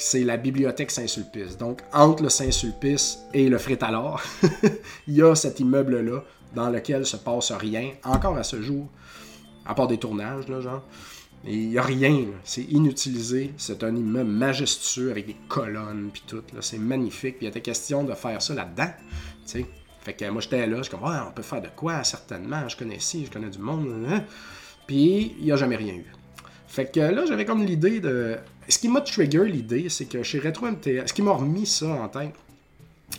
c'est la bibliothèque Saint-Sulpice. Donc, entre le Saint-Sulpice et le Frétalor, il y a cet immeuble-là dans lequel se passe rien, encore à ce jour, à part des tournages, genre. Il n'y a rien, c'est inutilisé. C'est un immeuble majestueux avec des colonnes puis tout. C'est magnifique. Puis il était question de faire ça là-dedans. Fait que moi j'étais là, je suis comme, on peut faire de quoi, certainement. Je connais ci, je connais du monde. Hein. Puis il n'y a jamais rien eu. Fait que là, j'avais comme l'idée de ce qui m'a trigger l'idée, c'est que chez Retro MTL, ce qui m'a remis ça en tête,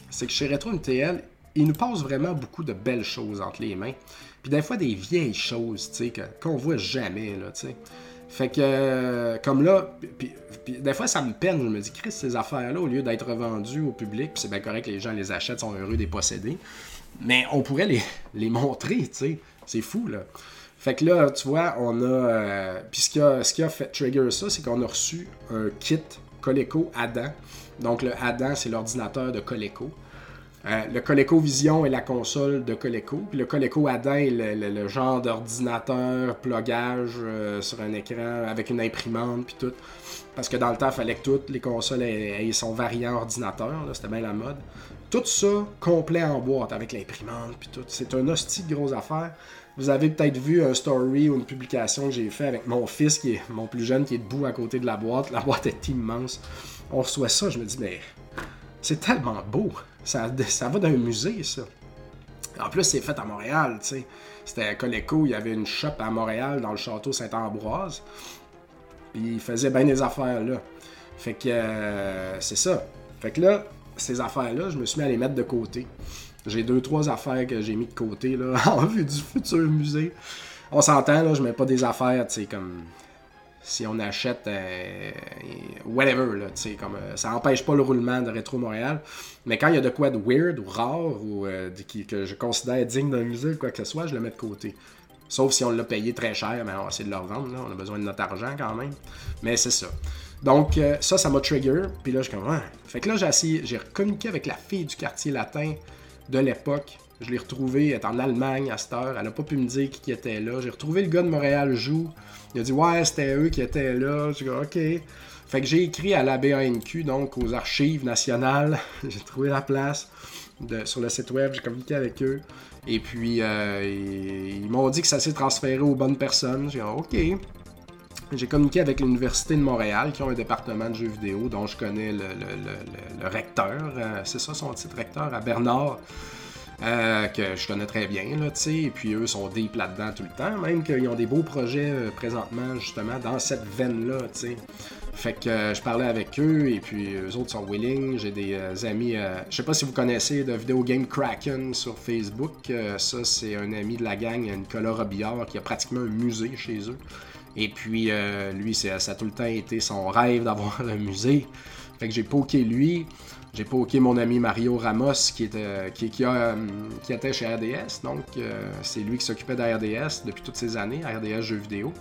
c'est que chez Retro MTL, il nous passe vraiment beaucoup de belles choses entre les mains. Puis des fois, des vieilles choses, tu sais, qu'on voit jamais, là, tu sais. Fait que, comme là, des fois, ça me peine. Je me dis, Chris, ces affaires-là, au lieu d'être revendues au public, puis c'est bien correct les gens les achètent, sont heureux des posséder, mais on pourrait les, les montrer, tu sais. C'est fou, là. Fait que là, tu vois, on a. Euh, puis ce qui a, ce fait trigger ça, c'est qu'on a reçu un kit Coleco Adam. Donc le Adam, c'est l'ordinateur de Coleco. Euh, le Coleco Vision est la console de Coleco. Puis le Coleco Adam est le, genre d'ordinateur, plugage euh, sur un écran avec une imprimante, puis tout. Parce que dans le temps, il fallait que toutes les consoles aient, son variant ordinateur. C'était bien la mode. Tout ça complet en boîte avec l'imprimante, puis tout. C'est un hostie de affaire. Vous avez peut-être vu un story ou une publication que j'ai fait avec mon fils, qui est mon plus jeune, qui est debout à côté de la boîte. La boîte est immense. On reçoit ça, je me dis, mais c'est tellement beau. Ça, ça va d'un musée, ça. En plus, c'est fait à Montréal, tu sais. C'était à Coleco, il y avait une shop à Montréal, dans le château Saint-Ambroise. Puis il faisait bien des affaires là. Fait que euh, c'est ça. Fait que là, ces affaires-là, je me suis mis à les mettre de côté. J'ai deux, trois affaires que j'ai mis de côté là, en vue du futur musée. On s'entend, là, je mets pas des affaires, tu sais, comme si on achète euh, whatever, là, comme euh, ça empêche pas le roulement de Rétro Montréal. Mais quand il y a de quoi de weird ou rare ou que je considère digne d'un musée ou quoi que ce soit, je le mets de côté. Sauf si on l'a payé très cher, mais on va essayer de le revendre. On a besoin de notre argent quand même. Mais c'est ça. Donc, euh, ça, ça m'a trigger. Puis là, je suis comme, ouais. Fait que là, j'ai essayé, j'ai communiqué avec la fille du quartier latin de l'époque. Je l'ai retrouvée, elle est en Allemagne à cette heure. Elle n'a pas pu me dire qui était là. J'ai retrouvé le gars de Montréal Joue. Il a dit, ouais, c'était eux qui étaient là. Je dit, ok. Fait que j'ai écrit à la BANQ, donc aux archives nationales. j'ai trouvé la place sur le site web. J'ai communiqué avec eux. Et puis, euh, ils, m'ont dit que ça s'est transféré aux bonnes personnes. J'ai dit, ok. J'ai communiqué avec l'Université de Montréal, qui ont un département de jeux vidéo, dont je connais le, recteur. Euh, c'est ça son titre recteur, à Bernard. Euh, que je connais très bien, là, tu et puis eux sont deep là-dedans tout le temps, même qu'ils ont des beaux projets présentement, justement, dans cette veine-là, tu sais. Fait que je parlais avec eux, et puis eux autres sont willing, j'ai des amis, je sais pas si vous connaissez de Video Game Kraken sur Facebook, ça c'est un ami de la gang, Nicolas Robillard, qui a pratiquement un musée chez eux. Et puis, euh, lui, ça a tout le temps été son rêve d'avoir un musée. Fait que j'ai poké lui. J'ai poké mon ami Mario Ramos qui était, qui, qui était chez RDS. Donc, euh, c'est lui qui s'occupait de RDS depuis toutes ces années, RDS Jeux vidéo.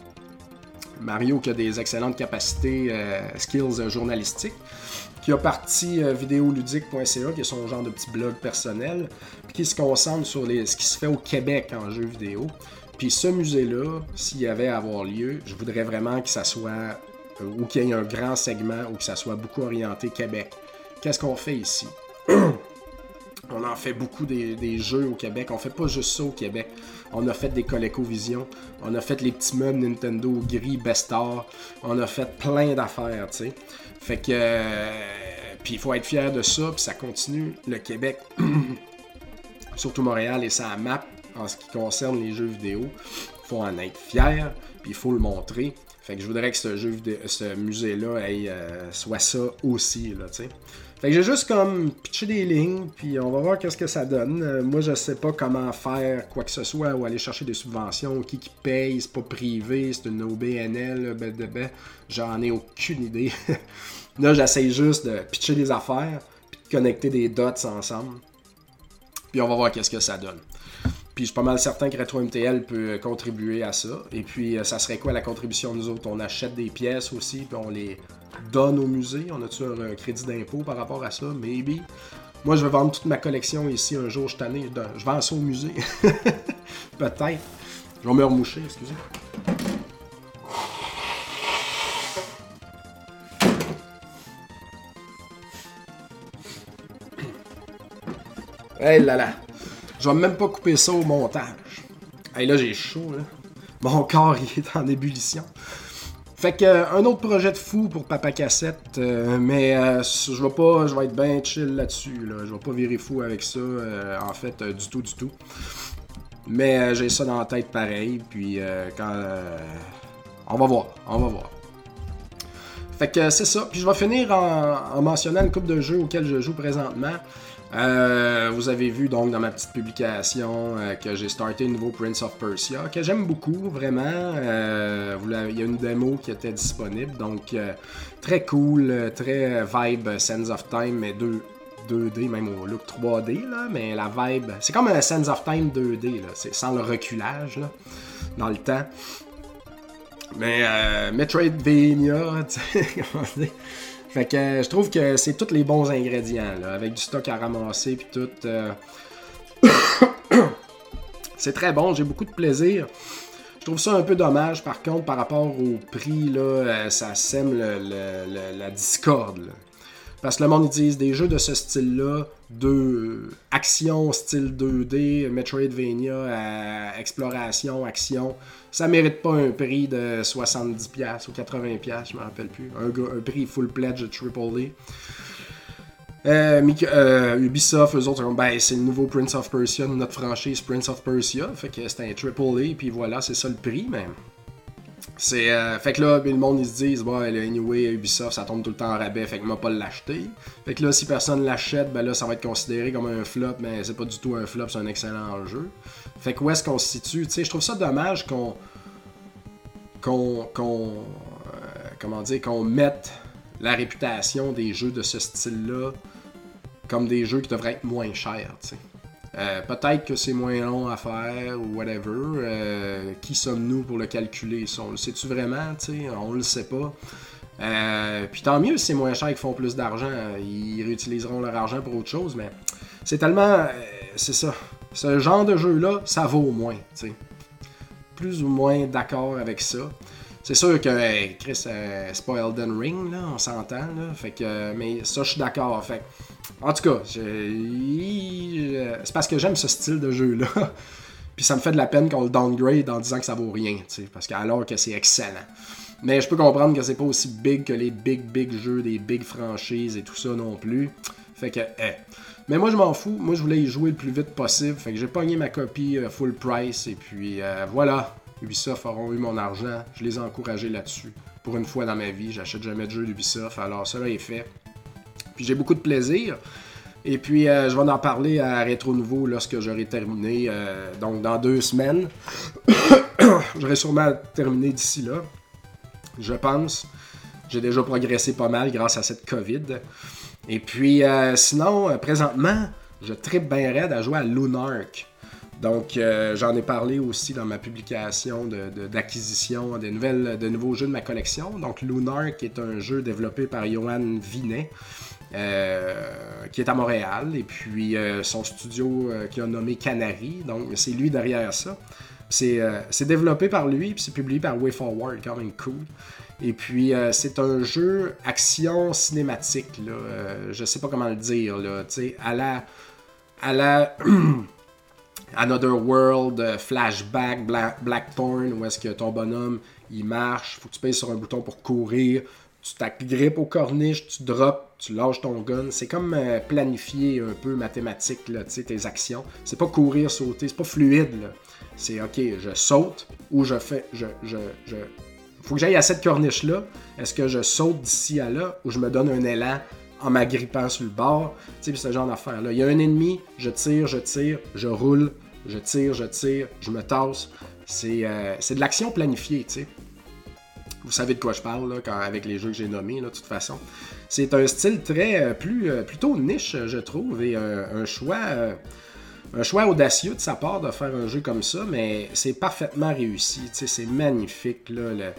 Mario qui a des excellentes capacités, euh, skills journalistiques, qui a parti vidéoludique.ca, qui est son genre de petit blog personnel, qui se concentre sur les, ce qui se fait au Québec en jeux vidéo. Puis ce musée-là, s'il y avait à avoir lieu, je voudrais vraiment que ça soit, euh, ou qu'il y ait un grand segment, ou que ça soit beaucoup orienté Québec. Qu'est-ce qu'on fait ici? On en fait beaucoup des, jeux au Québec. On fait pas juste ça au Québec. On a fait des ColecoVision. On a fait les petits meubles Nintendo gris Bestar. On a fait plein d'affaires, tu sais. Fait que. Euh, puis il faut être fier de ça. Puis ça continue. Le Québec, surtout Montréal et sa map en ce qui concerne les jeux vidéo. Faut en être fier, puis il faut le montrer. Fait que je voudrais que ce, ce musée-là euh, soit ça aussi, tu Fait que j'ai juste comme pitché des lignes, puis on va voir qu'est-ce que ça donne. Euh, moi, je sais pas comment faire quoi que ce soit, ou aller chercher des subventions, qui qui paye, c'est pas privé, c'est une OBNL, ben, ben, ben, j'en ai aucune idée. là, j'essaie juste de pitcher des affaires, puis de connecter des dots ensemble. Puis on va voir qu'est-ce que ça donne. Puis je suis pas mal certain que RetroMTL peut contribuer à ça. Et puis, euh, ça serait quoi la contribution? Nous autres On achète des pièces aussi, puis on les donne au musée. On a-tu un, crédit d'impôt par rapport à ça? Maybe. Moi, je vais vendre toute ma collection ici un jour, je année. Je vends ça au musée. Peut-être. Je vais me remoucher, excusez. Hey là là. Je vais même pas couper ça au montage. Hey, là, j'ai chaud, là. Mon corps, il est en ébullition. Fait que euh, un autre projet de fou pour Papa Cassette, euh, mais euh, je vais pas, je vais être bien chill là-dessus. Là. Je vais pas virer fou avec ça, en fait, du tout, du tout. Mais j'ai ça dans la tête pareil, puis quand... on va voir, on va voir. Fait que c'est ça. Puis je vais finir en, en mentionnant une coupe de jeux auxquels je joue présentement. Euh, vous avez vu donc dans ma petite publication euh, que j'ai starté un nouveau Prince of Persia, que j'aime beaucoup, vraiment. Euh, il y a une démo qui était disponible, donc très cool, très vibe Sense of Time, mais 2, 2D, même au look 3D, là, mais la vibe, c'est comme un Sense of Time 2D, là, c'est sans le reculage là, dans le temps. Mais Metroidvania, comment dire? Fait que euh, je trouve que c'est tous les bons ingrédients, avec du stock à ramasser puis tout. Euh. c'est très bon, j'ai beaucoup de plaisir. Je trouve ça un peu dommage, par contre, par rapport au prix, là, euh, ça sème la discorde. Parce que le monde utilise des jeux de ce style-là, de action style 2D, Metroidvania, exploration, action ça mérite pas un prix de 70$ ou 80$, je me rappelle plus. Un, prix full pledge de Triple. Euh, euh, Ubisoft, eux autres, ben, c'est le nouveau Prince of Persia, notre franchise Prince of Persia. Fait que c'est un Triple A, puis voilà, c'est ça le prix, mais. C'est, euh, fait que là, ben, le monde ils se disent, bon, anyway, Ubisoft ça tombe tout le temps en rabais, fait que moi pas l'acheter. Fait que là, si personne l'achète, ben là, ça va être considéré comme un flop, mais c'est pas du tout un flop, c'est un excellent jeu. Fait que où est-ce qu'on se situe? Tu sais, je trouve ça dommage qu'on. qu'on. qu'on. Euh, comment dire, qu'on mette la réputation des jeux de ce style-là comme des jeux qui devraient être moins chers, tu sais. Euh, peut-être que c'est moins long à faire ou whatever. Euh, qui sommes-nous pour le calculer? On le sait-tu vraiment? On le sait pas. Euh, puis tant mieux si c'est moins cher qu'ils font plus d'argent. Ils réutiliseront leur argent pour autre chose, mais c'est tellement. c'est ça. Ce genre de jeu-là, ça vaut moins. Plus ou moins d'accord avec ça. C'est sûr que Chris, c'est pas Elden Ring, là, on s'entend. Fait que, mais ça, je suis d'accord. Fait en tout cas, c'est parce que j'aime ce style de jeu-là. Puis ça me fait de la peine qu'on le downgrade en disant que ça vaut rien, parce que alors que c'est excellent. Mais je peux comprendre que c'est pas aussi big que les big big jeux des big franchises et tout ça non plus. Fait que. Mais moi je m'en fous, moi je voulais y jouer le plus vite possible. Fait que j'ai pogné ma copie euh, full price et puis euh, voilà. Ubisoft auront eu mon argent. Je les ai encouragés là-dessus. Pour une fois dans ma vie, j'achète jamais de jeux d'Ubisoft. Alors cela est fait. Puis j'ai beaucoup de plaisir. Et puis, euh, je vais en parler à Rétro Nouveau lorsque j'aurai terminé. Euh, donc, dans deux semaines. J'aurai sûrement terminé d'ici là. Je pense. J'ai déjà progressé pas mal grâce à cette COVID. Et puis, euh, sinon, présentement, je tripe bien raide à jouer à Lunark. Donc, j'en ai parlé aussi dans ma publication d'acquisition de, de nouveaux jeux de ma collection. Donc, Lunark est un jeu développé par Johan Vinet. Euh, qui est à Montréal, et puis euh, son studio euh, qui a nommé Canary, donc c'est lui derrière ça. C'est développé par lui, puis c'est publié par WayForward, quand même cool. Et puis c'est un jeu action cinématique, là, je sais pas comment le dire, là, à la, à la Another World, Flashback, Black, Blackthorn, où est-ce que ton bonhomme il marche, faut que tu payes sur un bouton pour courir, tu t'agrippes au corniche, tu drops, tu lâches ton gun. C'est comme euh, planifier un peu mathématique, là, tes actions. C'est pas courir, sauter, c'est pas fluide. C'est OK, je saute ou je fais. Je, je, je... Faut que j'aille à cette corniche-là. Est-ce que je saute d'ici à là ou je me donne un élan en m'agrippant sur le bord? Tu sais, ce genre d'affaire-là. Il y a un ennemi, je tire, je tire, je roule, je tire, je tire, je me tasse. C'est euh, de l'action planifiée, tu sais. Vous savez de quoi je parle là, avec les jeux que j'ai nommés, de toute façon. C'est un style très euh, plus euh, plutôt niche, je trouve, et un choix. Un choix audacieux de sa part de faire un jeu comme ça, mais c'est parfaitement réussi. C'est magnifique. Là,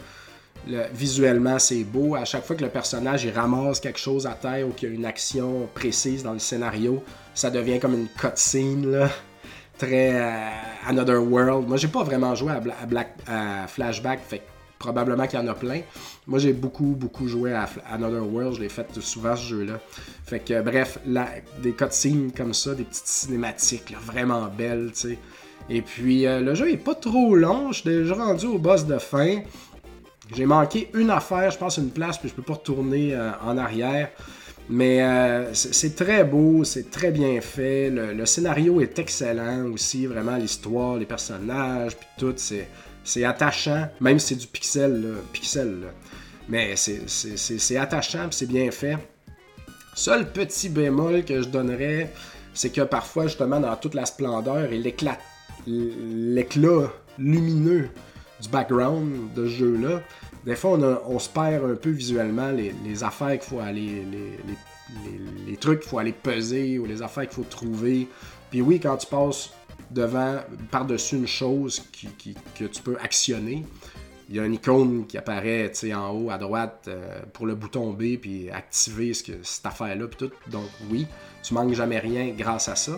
visuellement, c'est beau. À chaque fois que le personnage ramasse quelque chose à terre ou qu'il y a une action précise dans le scénario, ça devient comme une cutscene. Là. Très Another World. Moi, j'ai pas vraiment joué à, Black, à Flashback, fait probablement qu'il y en a plein. Moi, j'ai beaucoup, beaucoup joué à Another World. Je l'ai fait souvent, ce jeu-là. Fait que, bref, des cutscenes comme ça, des petites cinématiques vraiment belles, tu sais. Et puis, euh, le jeu est pas trop long. Je suis déjà rendu au boss de fin. J'ai manqué une affaire, je pense, une place, puis je peux pas retourner euh, en arrière. Mais euh, c'est très beau, c'est très bien fait. Le, scénario est excellent aussi, vraiment l'histoire, les personnages, puis tout. C'est attachant, même si c'est du pixel, pixel mais c'est attachant, c'est bien fait. Seul petit bémol que je donnerais, c'est que parfois, justement, dans toute la splendeur et l'éclat lumineux du background de ce jeu-là, des fois, on, se perd un peu visuellement les, affaires qu'il faut aller, les, trucs qu'il faut aller peser ou les affaires qu'il faut trouver. Puis oui, quand tu passes devant, par-dessus une chose que tu peux actionner. Il y a une icône qui apparaît en haut à droite euh, pour le bouton B puis activer ce que, cette affaire-là. tout. Donc oui, tu manques jamais rien grâce à ça.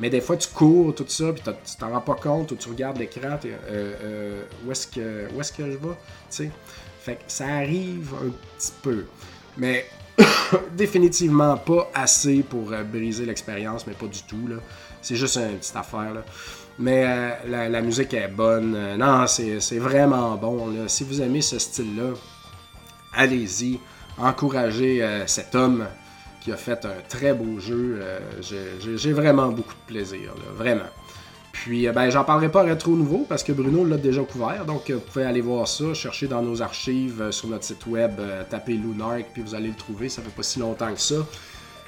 Mais des fois, tu cours, tout ça, puis tu t'en rends pas compte, ou tu regardes l'écran, euh, euh, où est-ce que, où est que je vais? Fait que ça arrive un petit peu. Mais définitivement pas assez pour briser l'expérience, mais pas du tout. C'est juste une petite affaire. Là. Mais euh, la, musique est bonne. Euh, non, c'est vraiment bon. Si vous aimez ce style-là, allez-y. Encouragez euh, cet homme qui a fait un très beau jeu. J'ai vraiment beaucoup de plaisir. vraiment. Puis, ben, j'en parlerai pas rétro nouveau parce que Bruno l'a déjà couvert. Donc, vous pouvez aller voir ça, chercher dans nos archives sur notre site web, taper Lunark, puis vous allez le trouver. Ça fait pas si longtemps que ça.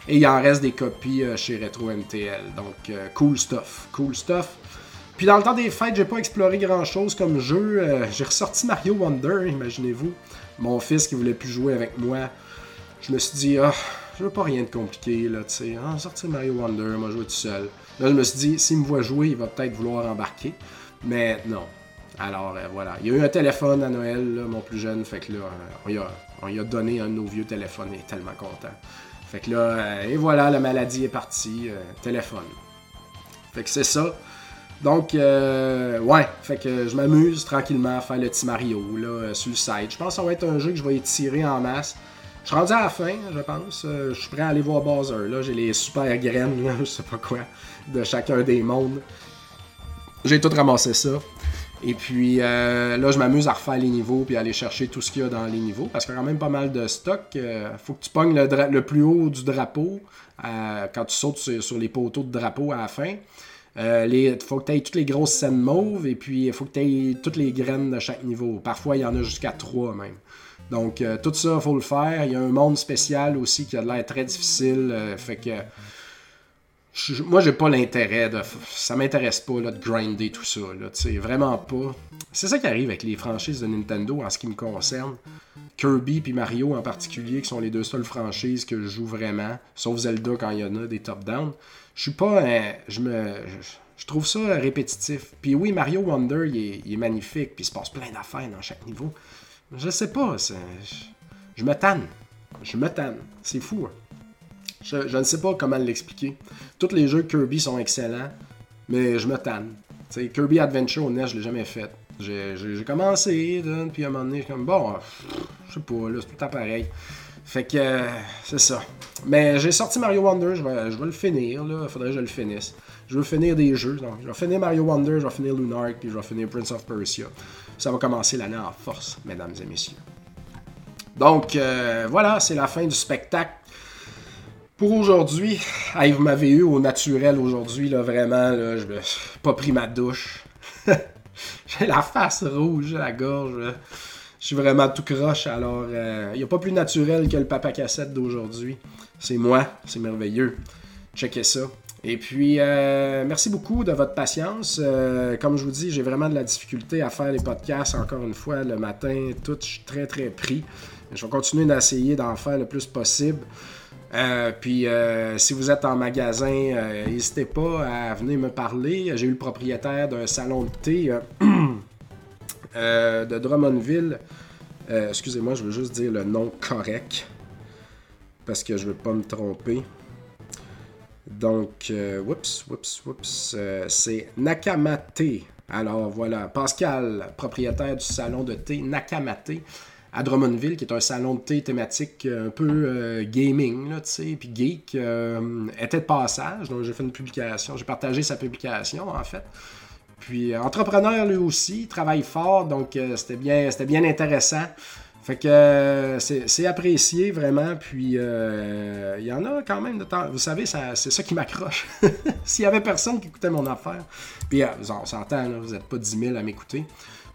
Et il en reste des copies chez Retro MTL. Donc, cool stuff. Cool stuff. Puis dans le temps des fêtes, j'ai pas exploré grand chose comme jeu. Euh, j'ai ressorti Mario Wonder, imaginez-vous. Mon fils qui voulait plus jouer avec moi. Je me suis dit, ah, je veux pas rien de compliqué, là, tu sais. Sortir Mario Wonder, moi jouer tout seul. Là, je me suis dit, s'il me voit jouer, il va peut-être vouloir embarquer. Mais non. Alors, euh, voilà. Il y a eu un téléphone à Noël, mon plus jeune, fait que là, on y, a, on y a donné un de nos vieux téléphones, il est tellement content. Fait que là, et voilà, la maladie est partie, téléphone. Fait que c'est ça. Donc, euh, ouais, fait que je m'amuse tranquillement à faire le petit Mario là, euh, sur le site. Je pense que ça va être un jeu que je vais étirer en masse. Je suis rendu à la fin, je pense. Euh, je suis prêt à aller voir Bowser. Là, j'ai les super graines, je sais pas quoi, de chacun des mondes. J'ai tout ramassé ça. Et puis là, je m'amuse à refaire les niveaux puis à aller chercher tout ce qu'il y a dans les niveaux parce qu'il y a quand même pas mal de stock. faut que tu pognes le, plus haut du drapeau quand tu sautes sur, les poteaux de drapeau à la fin. Euh, il faut que tu aies toutes les grosses scènes mauves et puis il faut que tu aies toutes les graines de chaque niveau. Parfois, il y en a jusqu'à trois même. Donc, euh, tout ça, faut le faire. Il y a un monde spécial aussi qui a l'air très difficile. Euh, fait que. Je, moi, j'ai pas l'intérêt de. Ça m'intéresse pas là, de grinder tout ça. Là, vraiment pas. C'est ça qui arrive avec les franchises de Nintendo en ce qui me concerne. Kirby et Mario en particulier, qui sont les deux seules franchises que je joue vraiment, sauf Zelda quand il y en a des top-down je suis pas. je me. Je, trouve ça répétitif. Puis oui, Mario Wonder, il est, magnifique. Puis il se passe plein d'affaires dans chaque niveau. Je sais pas. Je, me tanne. Je me tanne. C'est fou. Hein. Je, ne sais pas comment l'expliquer. Tous les jeux Kirby sont excellents, mais je me tanne. Kirby Adventure au NES, je l'ai jamais fait. J'ai commencé, puis à un moment donné, je suis comme, bon, je sais pas, là, c'est tout à pareil. Fait que euh, c'est ça. Mais j'ai sorti Mario Wonder, je vais, je vais le finir, là. Faudrait que je le finisse. Je veux finir des jeux. Donc, je vais finir Mario Wonder, je vais finir Lunark, puis je vais finir Prince of Persia. Ça va commencer l'année en force, mesdames et messieurs. Donc, euh, voilà, c'est la fin du spectacle. Pour aujourd'hui, vous m'avez eu au naturel aujourd'hui, là, vraiment, là, je n'ai pas pris ma douche. j'ai la face rouge, la gorge. Je suis vraiment tout croche, alors il euh, n'y a pas plus naturel que le papa cassette d'aujourd'hui. C'est moi, c'est merveilleux. Checkez ça. Et puis, euh, merci beaucoup de votre patience. Euh, comme je vous dis, j'ai vraiment de la difficulté à faire les podcasts, encore une fois, le matin, tout, je suis très, très pris. Je vais continuer d'essayer d'en faire le plus possible. puis, si vous êtes en magasin, n'hésitez pas à venir me parler. J'ai eu le propriétaire d'un salon de thé Euh, de Drummondville. Euh, excusez-moi, je veux juste dire le nom correct. Parce que je veux pas me tromper. Donc, euh, whoops, whoops, whoops. c'est Nakamate. Alors voilà, Pascal, propriétaire du salon de thé Nakamate à Drummondville, qui est un salon de thé thématique un peu gaming, là, tu sais, puis geek, était de passage. Donc, j'ai fait une publication, j'ai partagé sa publication, en fait. Puis euh, entrepreneur lui aussi, travaille fort, donc euh, c'était bien, bien intéressant. Fait que euh, c'est apprécié vraiment, puis il y en a quand même de temps. Vous savez, c'est ça qui m'accroche. S'il y avait personne qui écoutait mon affaire, puis on s'entend, vous n'êtes pas 10 000 à m'écouter,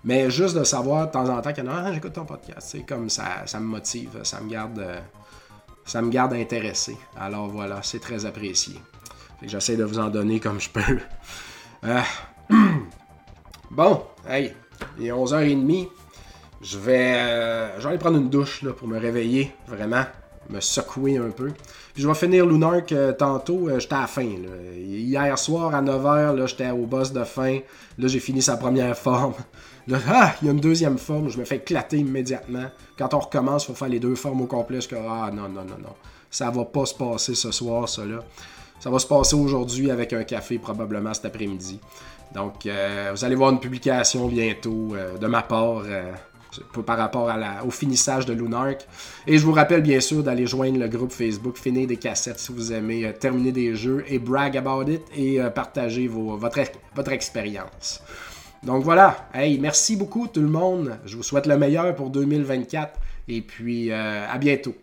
mais juste de savoir de temps en temps qu'il y en a, ah, j'écoute ton podcast, c'est comme ça, ça me motive, ça me garde, ça me garde intéressé. Alors voilà, c'est très apprécié. J'essaie de vous en donner comme je peux. bon, hey, il est 11h30. Je vais, euh, aller prendre une douche là, pour me réveiller, vraiment, me secouer un peu. Puis je vais finir Lunark euh, tantôt, euh, j'étais à la fin. Hier soir à 9h, j'étais au boss de fin. Là, j'ai fini sa première forme. Là, ah, il y a une deuxième forme, je me fais éclater immédiatement. Quand on recommence, il faut faire les deux formes au complet. Je ah non, non, non, non. Ça va pas se passer ce soir, ça là. Ça va se passer aujourd'hui avec un café, probablement cet après-midi. Donc, euh, vous allez voir une publication bientôt euh, de ma part euh, par rapport au finissage de Lunark. Et je vous rappelle bien sûr d'aller joindre le groupe Facebook Finir des cassettes si vous aimez terminer des jeux et brag about it et partager votre, expérience. Donc voilà, hey, merci beaucoup tout le monde. Je vous souhaite le meilleur pour 2024 et puis à bientôt.